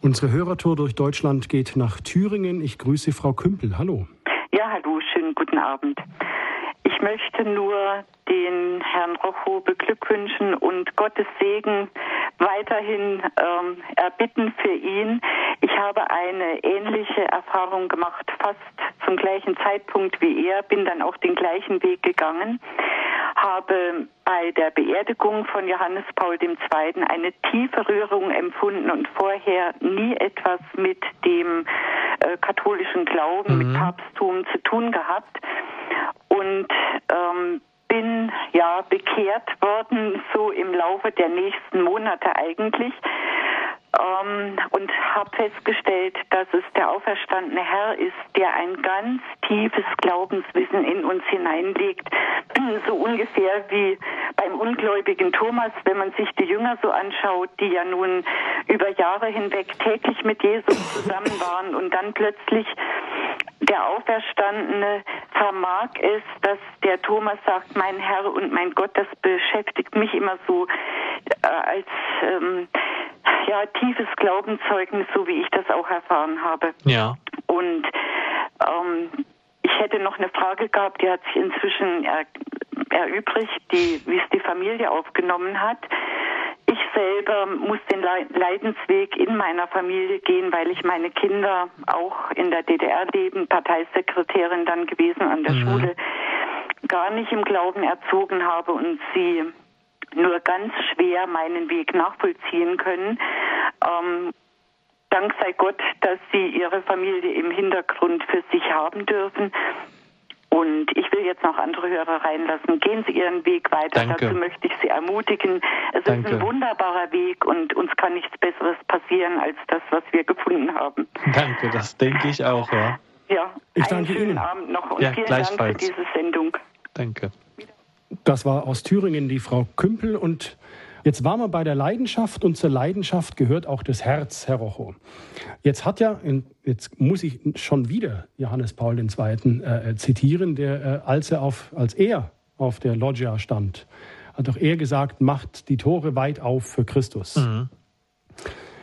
Unsere Hörertour durch Deutschland geht nach Thüringen. Ich grüße Frau Kümpel. Hallo. Ja, hallo, schönen guten Abend. Ich möchte nur den Herrn Rocho beglückwünschen und Gottes Segen weiterhin ähm, erbitten für ihn. Ich habe eine ähnliche Erfahrung gemacht, fast zum gleichen Zeitpunkt wie er, bin dann auch den gleichen Weg gegangen habe bei der Beerdigung von Johannes Paul II. eine tiefe Rührung empfunden und vorher nie etwas mit dem äh, katholischen Glauben, mhm. mit Papsttum zu tun gehabt. Und ähm, bin ja bekehrt worden, so im Laufe der nächsten Monate eigentlich ähm, und habe festgestellt, dass es der auferstandene Herr ist, der ein ganz tiefes Glaubenswissen in uns hineinlegt. So ungefähr wie beim ungläubigen Thomas, wenn man sich die Jünger so anschaut, die ja nun über Jahre hinweg täglich mit Jesus zusammen waren und dann plötzlich der Auferstandene vermag es, dass der Thomas sagt, mein Herr und mein Gott, das beschäftigt mich immer so äh, als ähm, ja, tiefes Glaubenszeugnis, so wie ich das auch erfahren habe. Ja. Und ähm, ich hätte noch eine Frage gehabt, die hat sich inzwischen er, erübrigt, die, wie es die Familie aufgenommen hat. Ich selber muss den Leidensweg in meiner Familie gehen, weil ich meine Kinder auch in der DDR leben, Parteisekretärin dann gewesen an der mhm. Schule, gar nicht im Glauben erzogen habe und sie nur ganz schwer meinen Weg nachvollziehen können. Ähm, Dank sei Gott, dass sie ihre Familie im Hintergrund für sich haben dürfen. Und ich will jetzt noch andere Hörer reinlassen. Gehen Sie Ihren Weg weiter. Danke. Dazu möchte ich Sie ermutigen. Es Danke. ist ein wunderbarer Weg und uns kann nichts Besseres passieren als das, was wir gefunden haben. Danke, das denke ich auch, ja. Ja, ich einen schönen Ihnen. Abend noch und ja, vielen Dank für diese Sendung. Danke. Das war aus Thüringen die Frau Kümpel. Und jetzt waren wir bei der Leidenschaft und zur Leidenschaft gehört auch das Herz, Herr Rocho. Jetzt hat ja, jetzt muss ich schon wieder Johannes Paul II. Äh, zitieren, der, äh, als, er auf, als er auf der Loggia stand, hat auch er gesagt, macht die Tore weit auf für Christus. Mhm.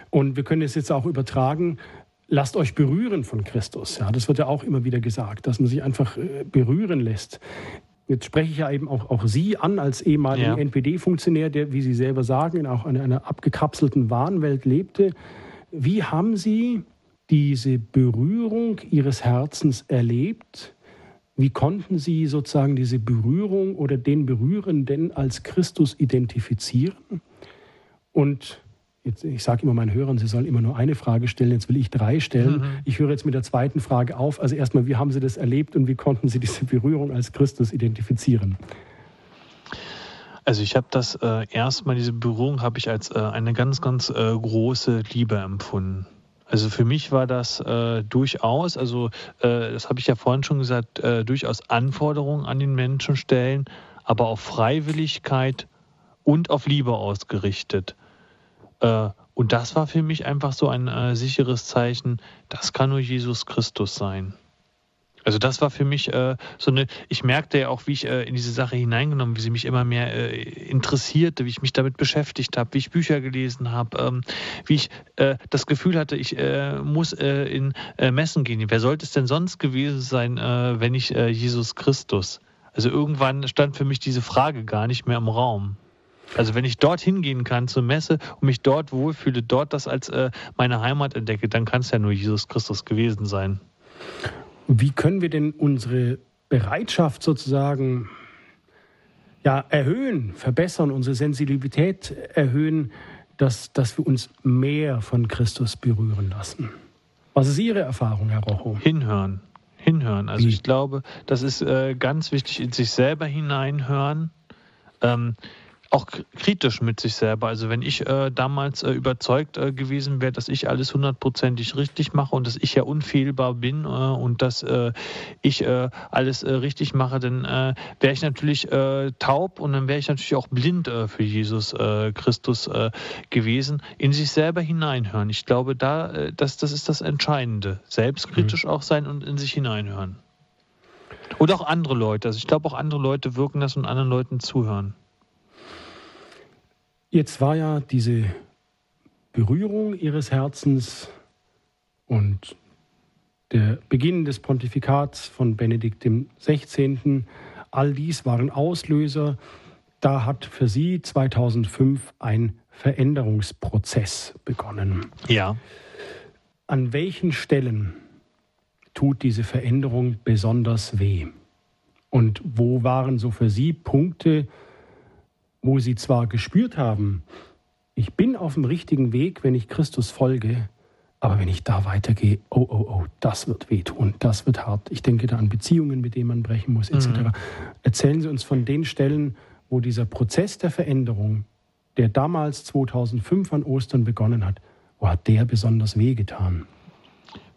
Und wir können es jetzt auch übertragen, lasst euch berühren von Christus. Ja, das wird ja auch immer wieder gesagt, dass man sich einfach äh, berühren lässt. Jetzt spreche ich ja eben auch, auch Sie an als ehemaligen ja. NPD-Funktionär, der, wie Sie selber sagen, in auch einer, einer abgekapselten Wahnwelt lebte. Wie haben Sie diese Berührung Ihres Herzens erlebt? Wie konnten Sie sozusagen diese Berührung oder den Berührenden als Christus identifizieren? Und Jetzt, ich sage immer meinen Hörern, sie sollen immer nur eine Frage stellen. Jetzt will ich drei stellen. Mhm. Ich höre jetzt mit der zweiten Frage auf. Also erstmal, wie haben Sie das erlebt und wie konnten Sie diese Berührung als Christus identifizieren? Also ich habe das äh, erstmal, diese Berührung habe ich als äh, eine ganz, ganz äh, große Liebe empfunden. Also für mich war das äh, durchaus, also äh, das habe ich ja vorhin schon gesagt, äh, durchaus Anforderungen an den Menschen stellen, aber auf Freiwilligkeit und auf Liebe ausgerichtet. Äh, und das war für mich einfach so ein äh, sicheres Zeichen, das kann nur Jesus Christus sein. Also das war für mich äh, so eine, ich merkte ja auch, wie ich äh, in diese Sache hineingenommen, wie sie mich immer mehr äh, interessierte, wie ich mich damit beschäftigt habe, wie ich Bücher gelesen habe, ähm, wie ich äh, das Gefühl hatte, ich äh, muss in Messen gehen. Wer sollte es denn sonst gewesen sein, wenn nicht Jesus Christus? Also irgendwann stand für mich diese Frage gar nicht mehr im Raum. Also wenn ich dort hingehen kann zur Messe und mich dort wohlfühle, dort das als äh, meine Heimat entdecke, dann kann es ja nur Jesus Christus gewesen sein. Wie können wir denn unsere Bereitschaft sozusagen ja, erhöhen, verbessern, unsere Sensibilität erhöhen, dass, dass wir uns mehr von Christus berühren lassen? Was ist Ihre Erfahrung, Herr Rocho? Hinhören. Hinhören. Also Wie? ich glaube, das ist äh, ganz wichtig, in sich selber hineinhören. Ähm, auch kritisch mit sich selber. Also wenn ich äh, damals äh, überzeugt äh, gewesen wäre, dass ich alles hundertprozentig richtig mache und dass ich ja unfehlbar bin äh, und dass äh, ich äh, alles richtig mache, dann wäre ich natürlich taub und dann wäre ich natürlich auch blind für Jesus Christus gewesen. In sich selber hineinhören. Ich glaube, da, das, das ist das Entscheidende. Selbstkritisch mhm. auch sein und in sich hineinhören. Oder auch andere Leute. Also ich glaube, auch andere Leute wirken das und anderen Leuten zuhören. Jetzt war ja diese Berührung ihres Herzens und der Beginn des Pontifikats von Benedikt XVI., all dies waren Auslöser. Da hat für sie 2005 ein Veränderungsprozess begonnen. Ja. An welchen Stellen tut diese Veränderung besonders weh? Und wo waren so für Sie Punkte, wo sie zwar gespürt haben, ich bin auf dem richtigen Weg, wenn ich Christus folge, aber wenn ich da weitergehe, oh, oh, oh, das wird wehtun, das wird hart. Ich denke da an Beziehungen, mit denen man brechen muss, etc. Mhm. Erzählen Sie uns von den Stellen, wo dieser Prozess der Veränderung, der damals 2005 an Ostern begonnen hat, wo hat der besonders wehgetan?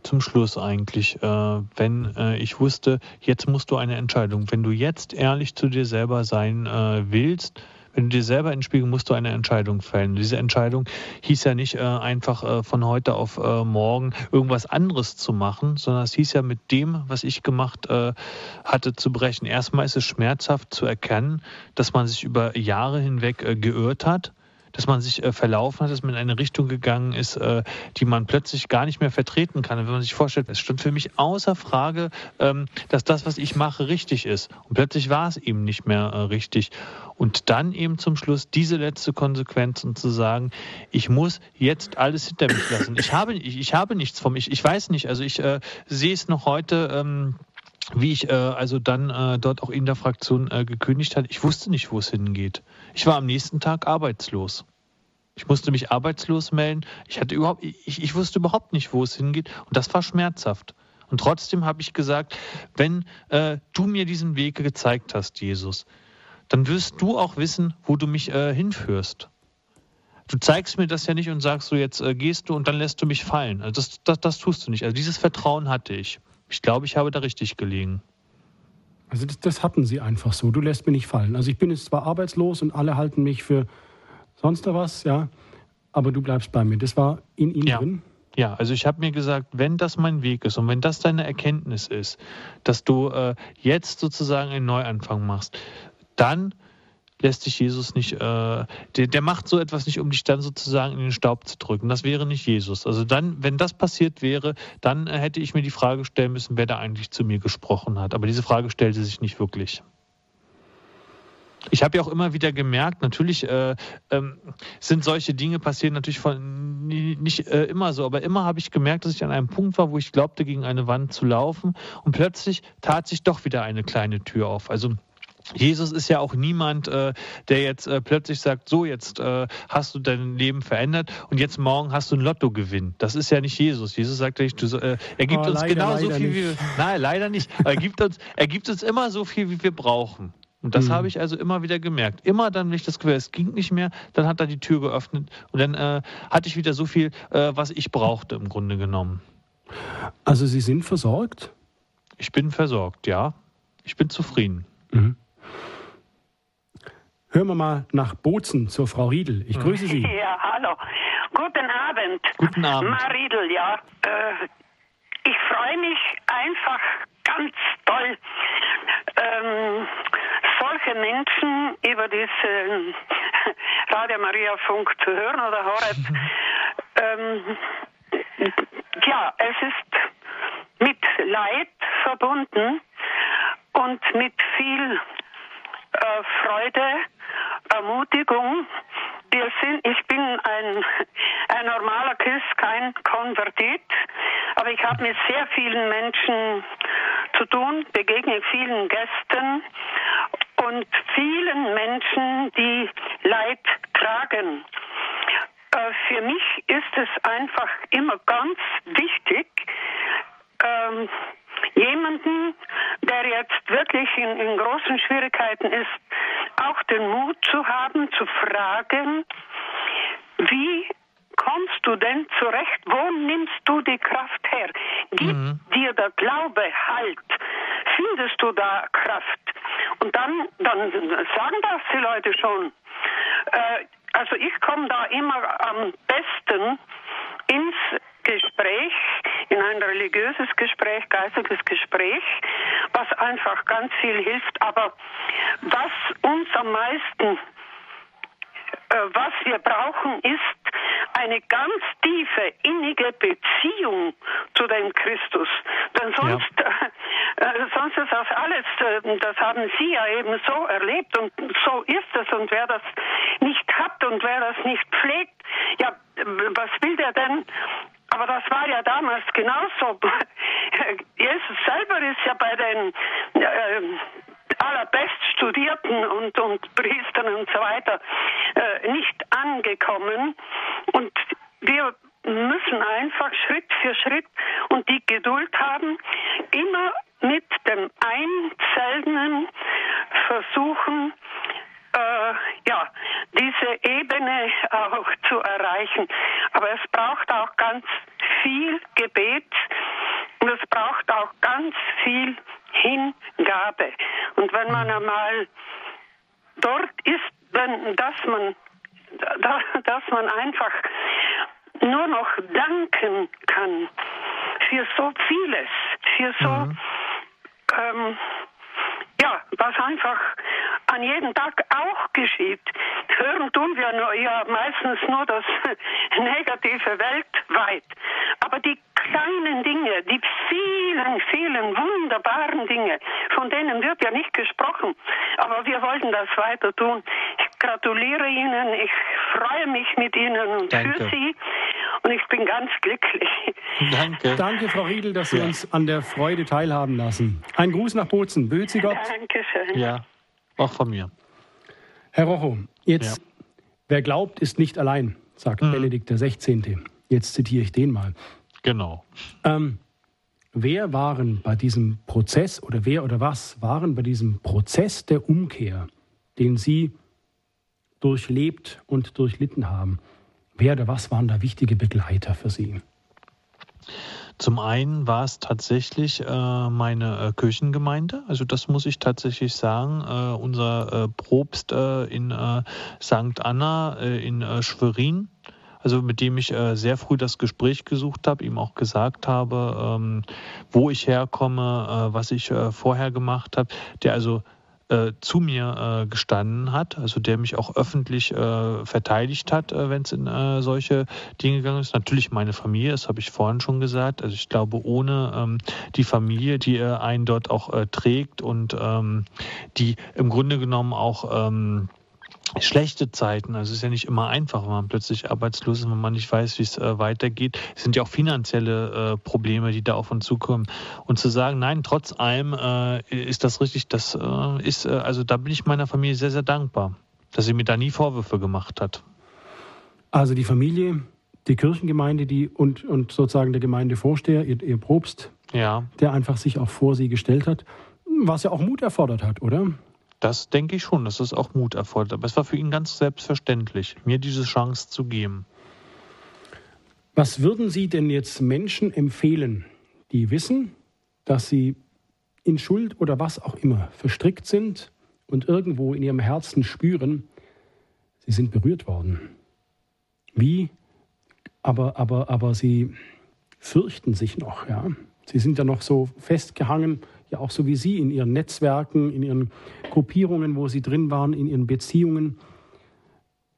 Zum Schluss eigentlich, äh, wenn äh, ich wusste, jetzt musst du eine Entscheidung, wenn du jetzt ehrlich zu dir selber sein äh, willst, wenn du dir selber entspiegeln, musst du eine Entscheidung fällen. Diese Entscheidung hieß ja nicht äh, einfach äh, von heute auf äh, morgen irgendwas anderes zu machen, sondern es hieß ja mit dem, was ich gemacht äh, hatte, zu brechen. Erstmal ist es schmerzhaft zu erkennen, dass man sich über Jahre hinweg äh, geirrt hat dass man sich äh, verlaufen hat, dass man in eine Richtung gegangen ist, äh, die man plötzlich gar nicht mehr vertreten kann. Und wenn man sich vorstellt, es stand für mich außer Frage, ähm, dass das, was ich mache, richtig ist. Und plötzlich war es eben nicht mehr äh, richtig. Und dann eben zum Schluss diese letzte Konsequenz und zu sagen, ich muss jetzt alles hinter mich lassen. Ich habe, ich, ich habe nichts vom, ich, ich weiß nicht, also ich äh, sehe es noch heute, ähm, wie ich äh, also dann äh, dort auch in der Fraktion äh, gekündigt hatte, ich wusste nicht, wo es hingeht. Ich war am nächsten Tag arbeitslos. Ich musste mich arbeitslos melden. Ich hatte überhaupt, ich, ich wusste überhaupt nicht, wo es hingeht. Und das war schmerzhaft. Und trotzdem habe ich gesagt, wenn äh, du mir diesen Weg gezeigt hast, Jesus, dann wirst du auch wissen, wo du mich äh, hinführst. Du zeigst mir das ja nicht und sagst so, jetzt äh, gehst du und dann lässt du mich fallen. Also das, das, das tust du nicht. Also dieses Vertrauen hatte ich. Ich glaube, ich habe da richtig gelegen. Also das, das, hatten sie einfach so. Du lässt mich nicht fallen. Also ich bin jetzt zwar arbeitslos und alle halten mich für sonst was, ja, aber du bleibst bei mir. Das war in ihnen ja. drin. Ja, also ich habe mir gesagt, wenn das mein Weg ist und wenn das deine Erkenntnis ist, dass du äh, jetzt sozusagen einen Neuanfang machst, dann lässt sich Jesus nicht, äh, der, der macht so etwas nicht, um dich dann sozusagen in den Staub zu drücken. Das wäre nicht Jesus. Also dann, wenn das passiert wäre, dann äh, hätte ich mir die Frage stellen müssen, wer da eigentlich zu mir gesprochen hat. Aber diese Frage stellte sich nicht wirklich. Ich habe ja auch immer wieder gemerkt, natürlich äh, ähm, sind solche Dinge passieren natürlich von, nicht äh, immer so, aber immer habe ich gemerkt, dass ich an einem Punkt war, wo ich glaubte, gegen eine Wand zu laufen und plötzlich tat sich doch wieder eine kleine Tür auf. Also Jesus ist ja auch niemand, äh, der jetzt äh, plötzlich sagt, so jetzt äh, hast du dein Leben verändert und jetzt morgen hast du ein Lottogewinn. Das ist ja nicht Jesus. Jesus sagt nicht, du, er gibt oh, uns leider, genau so viel, nicht. wie wir, nein, leider nicht. er gibt uns, er gibt uns immer so viel, wie wir brauchen. Und das mhm. habe ich also immer wieder gemerkt. Immer dann, wenn ich das Gefühl, es ging nicht mehr, dann hat er die Tür geöffnet und dann hatte ich wieder so viel, was ich brauchte im Grunde genommen. Also Sie sind versorgt? Ich bin versorgt, ja. Ich bin zufrieden. Mhm. Hören wir mal nach Bozen zur Frau Riedel. Ich grüße Sie. Ja, hallo. Guten Abend. Guten Abend. Mar Riedel, ja. Äh, ich freue mich einfach ganz toll, ähm, solche Menschen über diesen Radio Maria Funk zu hören oder Horeb. ähm, ja, es ist mit Leid verbunden und mit viel äh, Freude, Ermutigung. Wir sind, ich bin ein, ein normaler Christ, kein Konvertit, aber ich habe mit sehr vielen Menschen zu tun, begegne vielen Gästen und vielen Menschen, die Leid tragen. Äh, für mich ist es einfach immer ganz wichtig, ähm, jemanden, der jetzt wirklich in, in großen Schwierigkeiten ist, auch den Mut zu haben, zu fragen, wie kommst du denn zurecht? Wo nimmst du die Kraft her? Gibt mhm. dir der Glaube Halt? Findest du da Kraft? Und dann, dann sagen das die Leute schon. Äh, also ich komme da immer am besten ins Gespräch, in ein religiöses Gespräch, geistiges Gespräch, was einfach ganz viel hilft. Aber was uns am meisten äh, was wir brauchen, ist eine ganz tiefe, innige Beziehung zu dem Christus. Denn sonst, ja. äh, äh sonst ist das alles, äh, das haben Sie ja eben so erlebt und so ist es. Und wer das nicht hat und wer das nicht pflegt, ja, was will der denn? Aber das war ja damals genauso. Jesus selber ist ja bei den äh, allerbest Studierten und, und Priestern und so weiter äh, nicht angekommen. Und wir müssen einfach Schritt für Schritt und die Geduld haben, immer mit dem Einzelnen versuchen, äh, ja, diese Ebene auch zu erreichen. Aber es braucht auch ganz viel Gebet und es braucht auch ganz viel Hingabe. Und wenn man einmal dort ist, wenn, dass man, dass man einfach nur noch danken kann für so vieles, für so, mhm. ähm, was einfach an jedem Tag auch geschieht. Hören tun wir nur, ja meistens nur das Negative weltweit. Aber die kleinen Dinge, die vielen, vielen wunderbaren Dinge, von denen wird ja nicht gesprochen. Aber wir wollten das weiter tun. Ich gratuliere Ihnen, ich freue mich mit Ihnen und Danke. für Sie. Und ich bin ganz glücklich. Danke. Danke, Frau Riedel, dass Sie ja. uns an der Freude teilhaben lassen. Ein Gruß nach Bozen. Bözi Gott. Dankeschön. Ja, auch von mir. Herr Rocho, jetzt, ja. wer glaubt, ist nicht allein, sagt mhm. Benedikt XVI. Jetzt zitiere ich den mal. Genau. Ähm, wer waren bei diesem Prozess oder wer oder was waren bei diesem Prozess der Umkehr, den Sie durchlebt und durchlitten haben? Wer oder was waren da wichtige Begleiter für Sie? Zum einen war es tatsächlich äh, meine äh, Kirchengemeinde. Also das muss ich tatsächlich sagen. Äh, unser äh, Propst äh, in äh, St. Anna in Schwerin also mit dem ich sehr früh das Gespräch gesucht habe, ihm auch gesagt habe, ähm, wo ich herkomme, was ich vorher gemacht habe, der also äh, zu mir äh, gestanden hat, also der mich auch öffentlich äh, verteidigt hat, äh, wenn es in äh, solche Dinge gegangen ist. Natürlich meine Familie, das habe ich vorhin schon gesagt. Also ich glaube, ohne ähm, die Familie, die äh, einen dort auch trägt und ähm, die im Grunde genommen auch ähm, schlechte Zeiten. Also es ist ja nicht immer einfach, wenn man plötzlich arbeitslos ist, wenn man nicht weiß, wie es äh, weitergeht. Es sind ja auch finanzielle äh, Probleme, die da auf uns zukommen. Und zu sagen, nein, trotz allem äh, ist das richtig, das äh, ist, äh, also da bin ich meiner Familie sehr, sehr dankbar, dass sie mir da nie Vorwürfe gemacht hat. Also die Familie, die Kirchengemeinde, die und, und sozusagen der Gemeindevorsteher, ihr, ihr Probst, ja. der einfach sich auch vor sie gestellt hat, was ja auch Mut erfordert hat, oder? Das denke ich schon, dass es auch Mut erfordert. Aber es war für ihn ganz selbstverständlich, mir diese Chance zu geben. Was würden Sie denn jetzt Menschen empfehlen, die wissen, dass sie in Schuld oder was auch immer verstrickt sind und irgendwo in ihrem Herzen spüren, sie sind berührt worden? Wie? Aber, aber, aber sie fürchten sich noch, ja. Sie sind ja noch so festgehangen ja auch so wie Sie in Ihren Netzwerken, in Ihren Gruppierungen, wo Sie drin waren, in Ihren Beziehungen.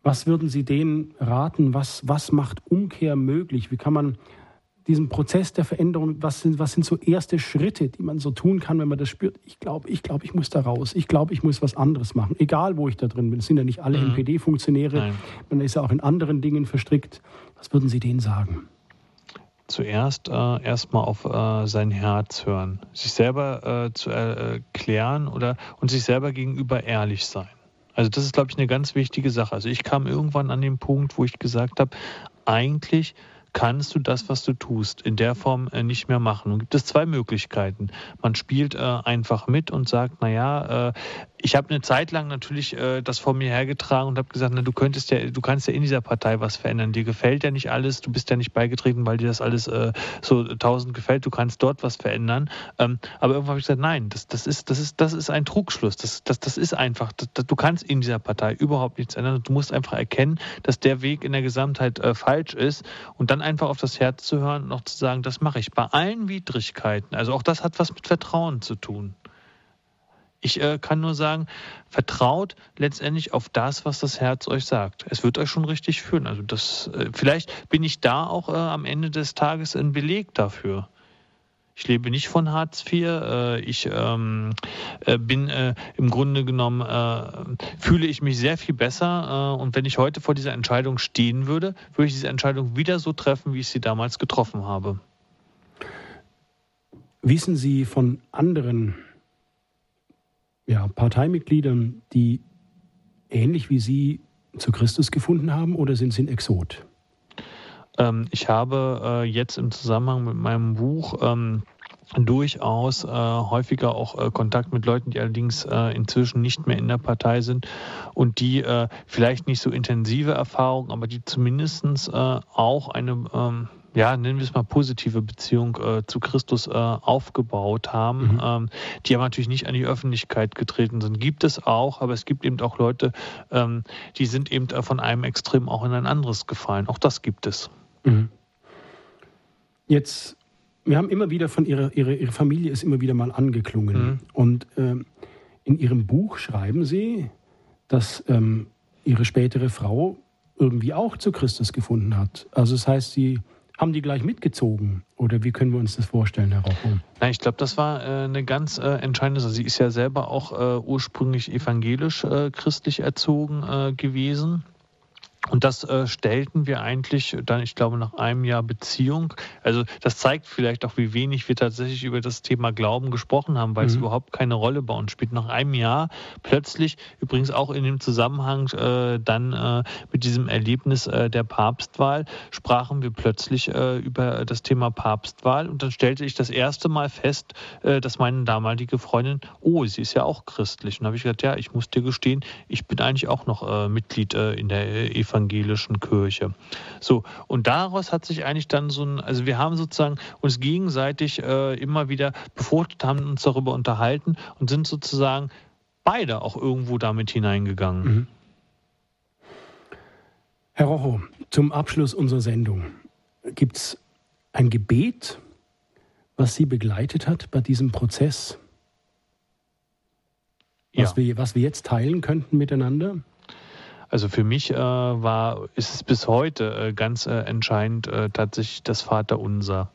Was würden Sie denen raten? Was, was macht Umkehr möglich? Wie kann man diesen Prozess der Veränderung, was sind, was sind so erste Schritte, die man so tun kann, wenn man das spürt? Ich glaube, ich glaube, ich muss da raus. Ich glaube, ich muss was anderes machen. Egal, wo ich da drin bin. Es sind ja nicht alle mhm. NPD-Funktionäre. Man ist ja auch in anderen Dingen verstrickt. Was würden Sie denen sagen? Zuerst äh, erstmal auf äh, sein Herz hören, sich selber äh, zu erklären oder und sich selber gegenüber ehrlich sein. Also das ist, glaube ich, eine ganz wichtige Sache. Also ich kam irgendwann an den Punkt, wo ich gesagt habe, eigentlich kannst du das, was du tust, in der Form äh, nicht mehr machen. Und gibt es zwei Möglichkeiten. Man spielt äh, einfach mit und sagt, naja, äh, ich habe eine Zeit lang natürlich äh, das vor mir hergetragen und habe gesagt, na, du könntest ja, du kannst ja in dieser Partei was verändern. Dir gefällt ja nicht alles, du bist ja nicht beigetreten, weil dir das alles äh, so tausend gefällt, du kannst dort was verändern. Ähm, aber irgendwann habe ich gesagt, nein, das, das, ist, das, ist, das ist ein Trugschluss. Das, das, das ist einfach, das, das, du kannst in dieser Partei überhaupt nichts ändern. Du musst einfach erkennen, dass der Weg in der Gesamtheit äh, falsch ist und dann einfach auf das Herz zu hören und auch zu sagen, das mache ich bei allen Widrigkeiten. Also auch das hat was mit Vertrauen zu tun. Ich äh, kann nur sagen, vertraut letztendlich auf das, was das Herz euch sagt. Es wird euch schon richtig führen. Also das, äh, vielleicht bin ich da auch äh, am Ende des Tages ein Beleg dafür. Ich lebe nicht von Hartz IV. Äh, ich ähm, äh, bin äh, im Grunde genommen, fühle ich mich sehr viel besser. und wenn ich heute vor dieser Entscheidung stehen würde, würde ich diese Entscheidung wieder so treffen, wie ich sie damals getroffen habe. Wissen Sie von anderen ja, Parteimitgliedern, die ähnlich wie Sie zu Christus gefunden haben oder sind Sie ein Exot? Ähm, ich habe äh, jetzt im Zusammenhang mit meinem Buch ähm, durchaus äh, häufiger auch äh, Kontakt mit Leuten, die allerdings äh, inzwischen nicht mehr in der Partei sind und die äh, vielleicht nicht so intensive Erfahrungen, aber die zumindest äh, auch eine ähm, ja, nennen wir es mal positive Beziehung äh, zu Christus aufgebaut haben, mhm. ähm, die aber natürlich nicht an die Öffentlichkeit getreten sind. Gibt es auch, aber es gibt eben auch Leute, ähm, die sind eben von einem Extrem auch in ein anderes gefallen. Auch das gibt es. Mhm. Jetzt, wir haben immer wieder von ihrer, ihre, ihre Familie ist immer wieder mal angeklungen. Mhm. Und ähm, in ihrem Buch schreiben sie, dass ähm, ihre spätere Frau irgendwie auch zu Christus gefunden hat. Also das heißt, sie haben die gleich mitgezogen? Oder wie können wir uns das vorstellen, Herr Rauch? Na, ich glaube, das war äh, eine ganz äh, entscheidende Sache. Sie ist ja selber auch äh, ursprünglich evangelisch-christlich äh, erzogen äh, gewesen. Und das äh, stellten wir eigentlich dann, ich glaube, nach einem Jahr Beziehung. Also das zeigt vielleicht auch, wie wenig wir tatsächlich über das Thema Glauben gesprochen haben, weil mhm. es überhaupt keine Rolle bei uns spielt. Nach einem Jahr plötzlich, übrigens auch in dem Zusammenhang äh, dann äh, mit diesem Erlebnis äh, der Papstwahl, sprachen wir plötzlich äh, über das Thema Papstwahl. Und dann stellte ich das erste Mal fest, äh, dass meine damalige Freundin, oh, sie ist ja auch christlich. Und habe ich gesagt, ja, ich muss dir gestehen, ich bin eigentlich auch noch Mitglied in der Evangelischen evangelischen Kirche. So, und daraus hat sich eigentlich dann so ein, also wir haben sozusagen uns gegenseitig äh, immer wieder befruchtet, haben uns darüber unterhalten und sind sozusagen beide auch irgendwo damit hineingegangen. Mhm. Herr Rocho, zum Abschluss unserer Sendung gibt es ein Gebet, was Sie begleitet hat bei diesem Prozess? Was, ja. wir, was wir jetzt teilen könnten miteinander? Also für mich äh, war, ist es bis heute äh, ganz äh, entscheidend äh, tatsächlich das Vaterunser.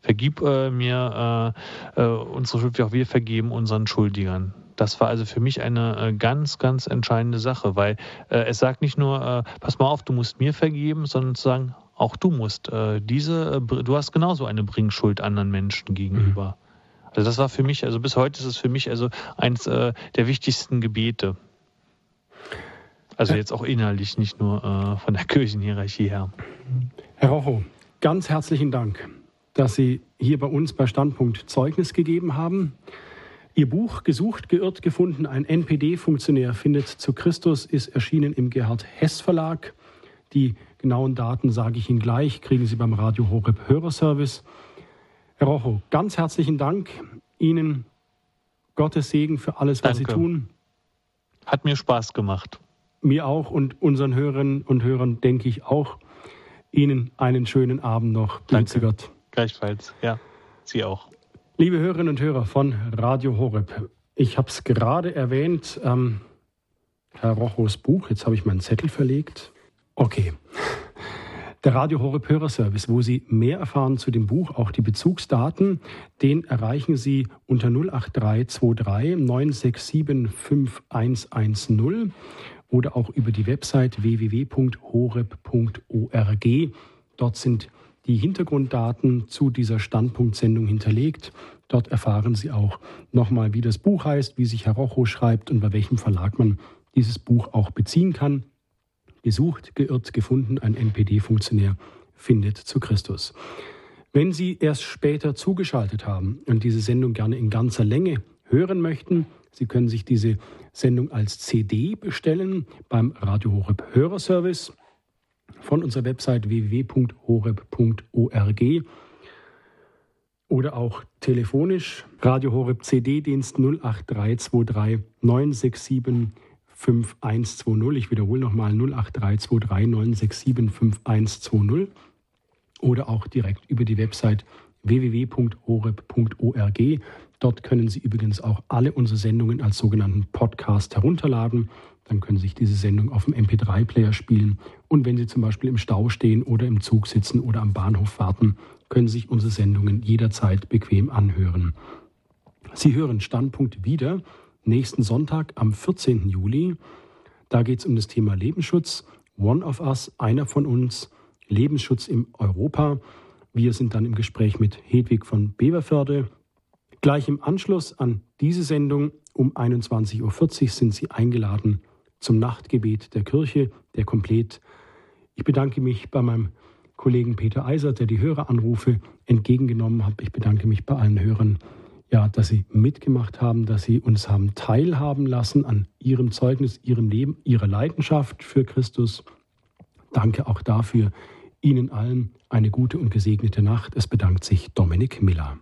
Vergib äh, mir äh, unsere Schuld, wie auch wir vergeben unseren Schuldigern. Das war also für mich eine ganz, ganz entscheidende Sache, weil es sagt nicht nur, pass mal auf, du musst mir vergeben, sondern zu sagen, auch du musst diese, du hast genauso eine Bringschuld anderen Menschen gegenüber. Mhm. Also das war für mich, also bis heute ist es für mich also eines der wichtigsten Gebete. Also jetzt auch inhaltlich, nicht nur äh, von der Kirchenhierarchie her. Herr Rocho, ganz herzlichen Dank, dass Sie hier bei uns bei Standpunkt Zeugnis gegeben haben. Ihr Buch Gesucht, geirrt, gefunden, ein NPD-Funktionär findet zu Christus ist erschienen im Gerhard Hess Verlag. Die genauen Daten sage ich Ihnen gleich, kriegen Sie beim Radio Horeb Hörerservice. Herr Rocho, ganz herzlichen Dank. Ihnen Gottes Segen für alles, was Danke. Sie tun. Hat mir Spaß gemacht mir auch und unseren Hörerinnen und Hörern denke ich auch. Ihnen einen schönen Abend noch. Danke. Gott. Gleichfalls, ja. Sie auch. Liebe Hörerinnen und Hörer von Radio Horeb, ich habe es gerade erwähnt, ähm, Herr Rochos Buch, jetzt habe ich meinen Zettel verlegt. Okay. Der Radio Horeb Hörerservice, wo Sie mehr erfahren zu dem Buch, auch die Bezugsdaten, den erreichen Sie unter 08323 967 5110 oder auch über die Website www.horeb.org. Dort sind die Hintergrunddaten zu dieser Standpunktsendung hinterlegt. Dort erfahren Sie auch nochmal, wie das Buch heißt, wie sich Herr Rocho schreibt und bei welchem Verlag man dieses Buch auch beziehen kann. Gesucht, geirrt, gefunden, ein NPD-Funktionär findet zu Christus. Wenn Sie erst später zugeschaltet haben und diese Sendung gerne in ganzer Länge hören möchten, Sie können sich diese Sendung als CD bestellen beim Radio Horeb Hörerservice von unserer Website www.horeb.org oder auch telefonisch Radio Horeb CD-Dienst 08323 967 5120. Ich wiederhole nochmal 08323 967 5120 oder auch direkt über die Website www.horeb.org. Dort können Sie übrigens auch alle unsere Sendungen als sogenannten Podcast herunterladen. Dann können Sie sich diese Sendung auf dem MP3-Player spielen. Und wenn Sie zum Beispiel im Stau stehen oder im Zug sitzen oder am Bahnhof warten, können Sie sich unsere Sendungen jederzeit bequem anhören. Sie hören Standpunkt wieder nächsten Sonntag am 14. Juli. Da geht es um das Thema Lebensschutz. One of Us, einer von uns, Lebensschutz in Europa. Wir sind dann im Gespräch mit Hedwig von Beverförde. Gleich im Anschluss an diese Sendung um 21.40 Uhr sind Sie eingeladen zum Nachtgebet der Kirche, der komplett. Ich bedanke mich bei meinem Kollegen Peter Eisert, der die Höreranrufe entgegengenommen hat. Ich bedanke mich bei allen Hörern, ja, dass sie mitgemacht haben, dass sie uns haben teilhaben lassen an ihrem Zeugnis, ihrem Leben, ihrer Leidenschaft für Christus. Danke auch dafür. Ihnen allen eine gute und gesegnete Nacht. Es bedankt sich Dominik Miller.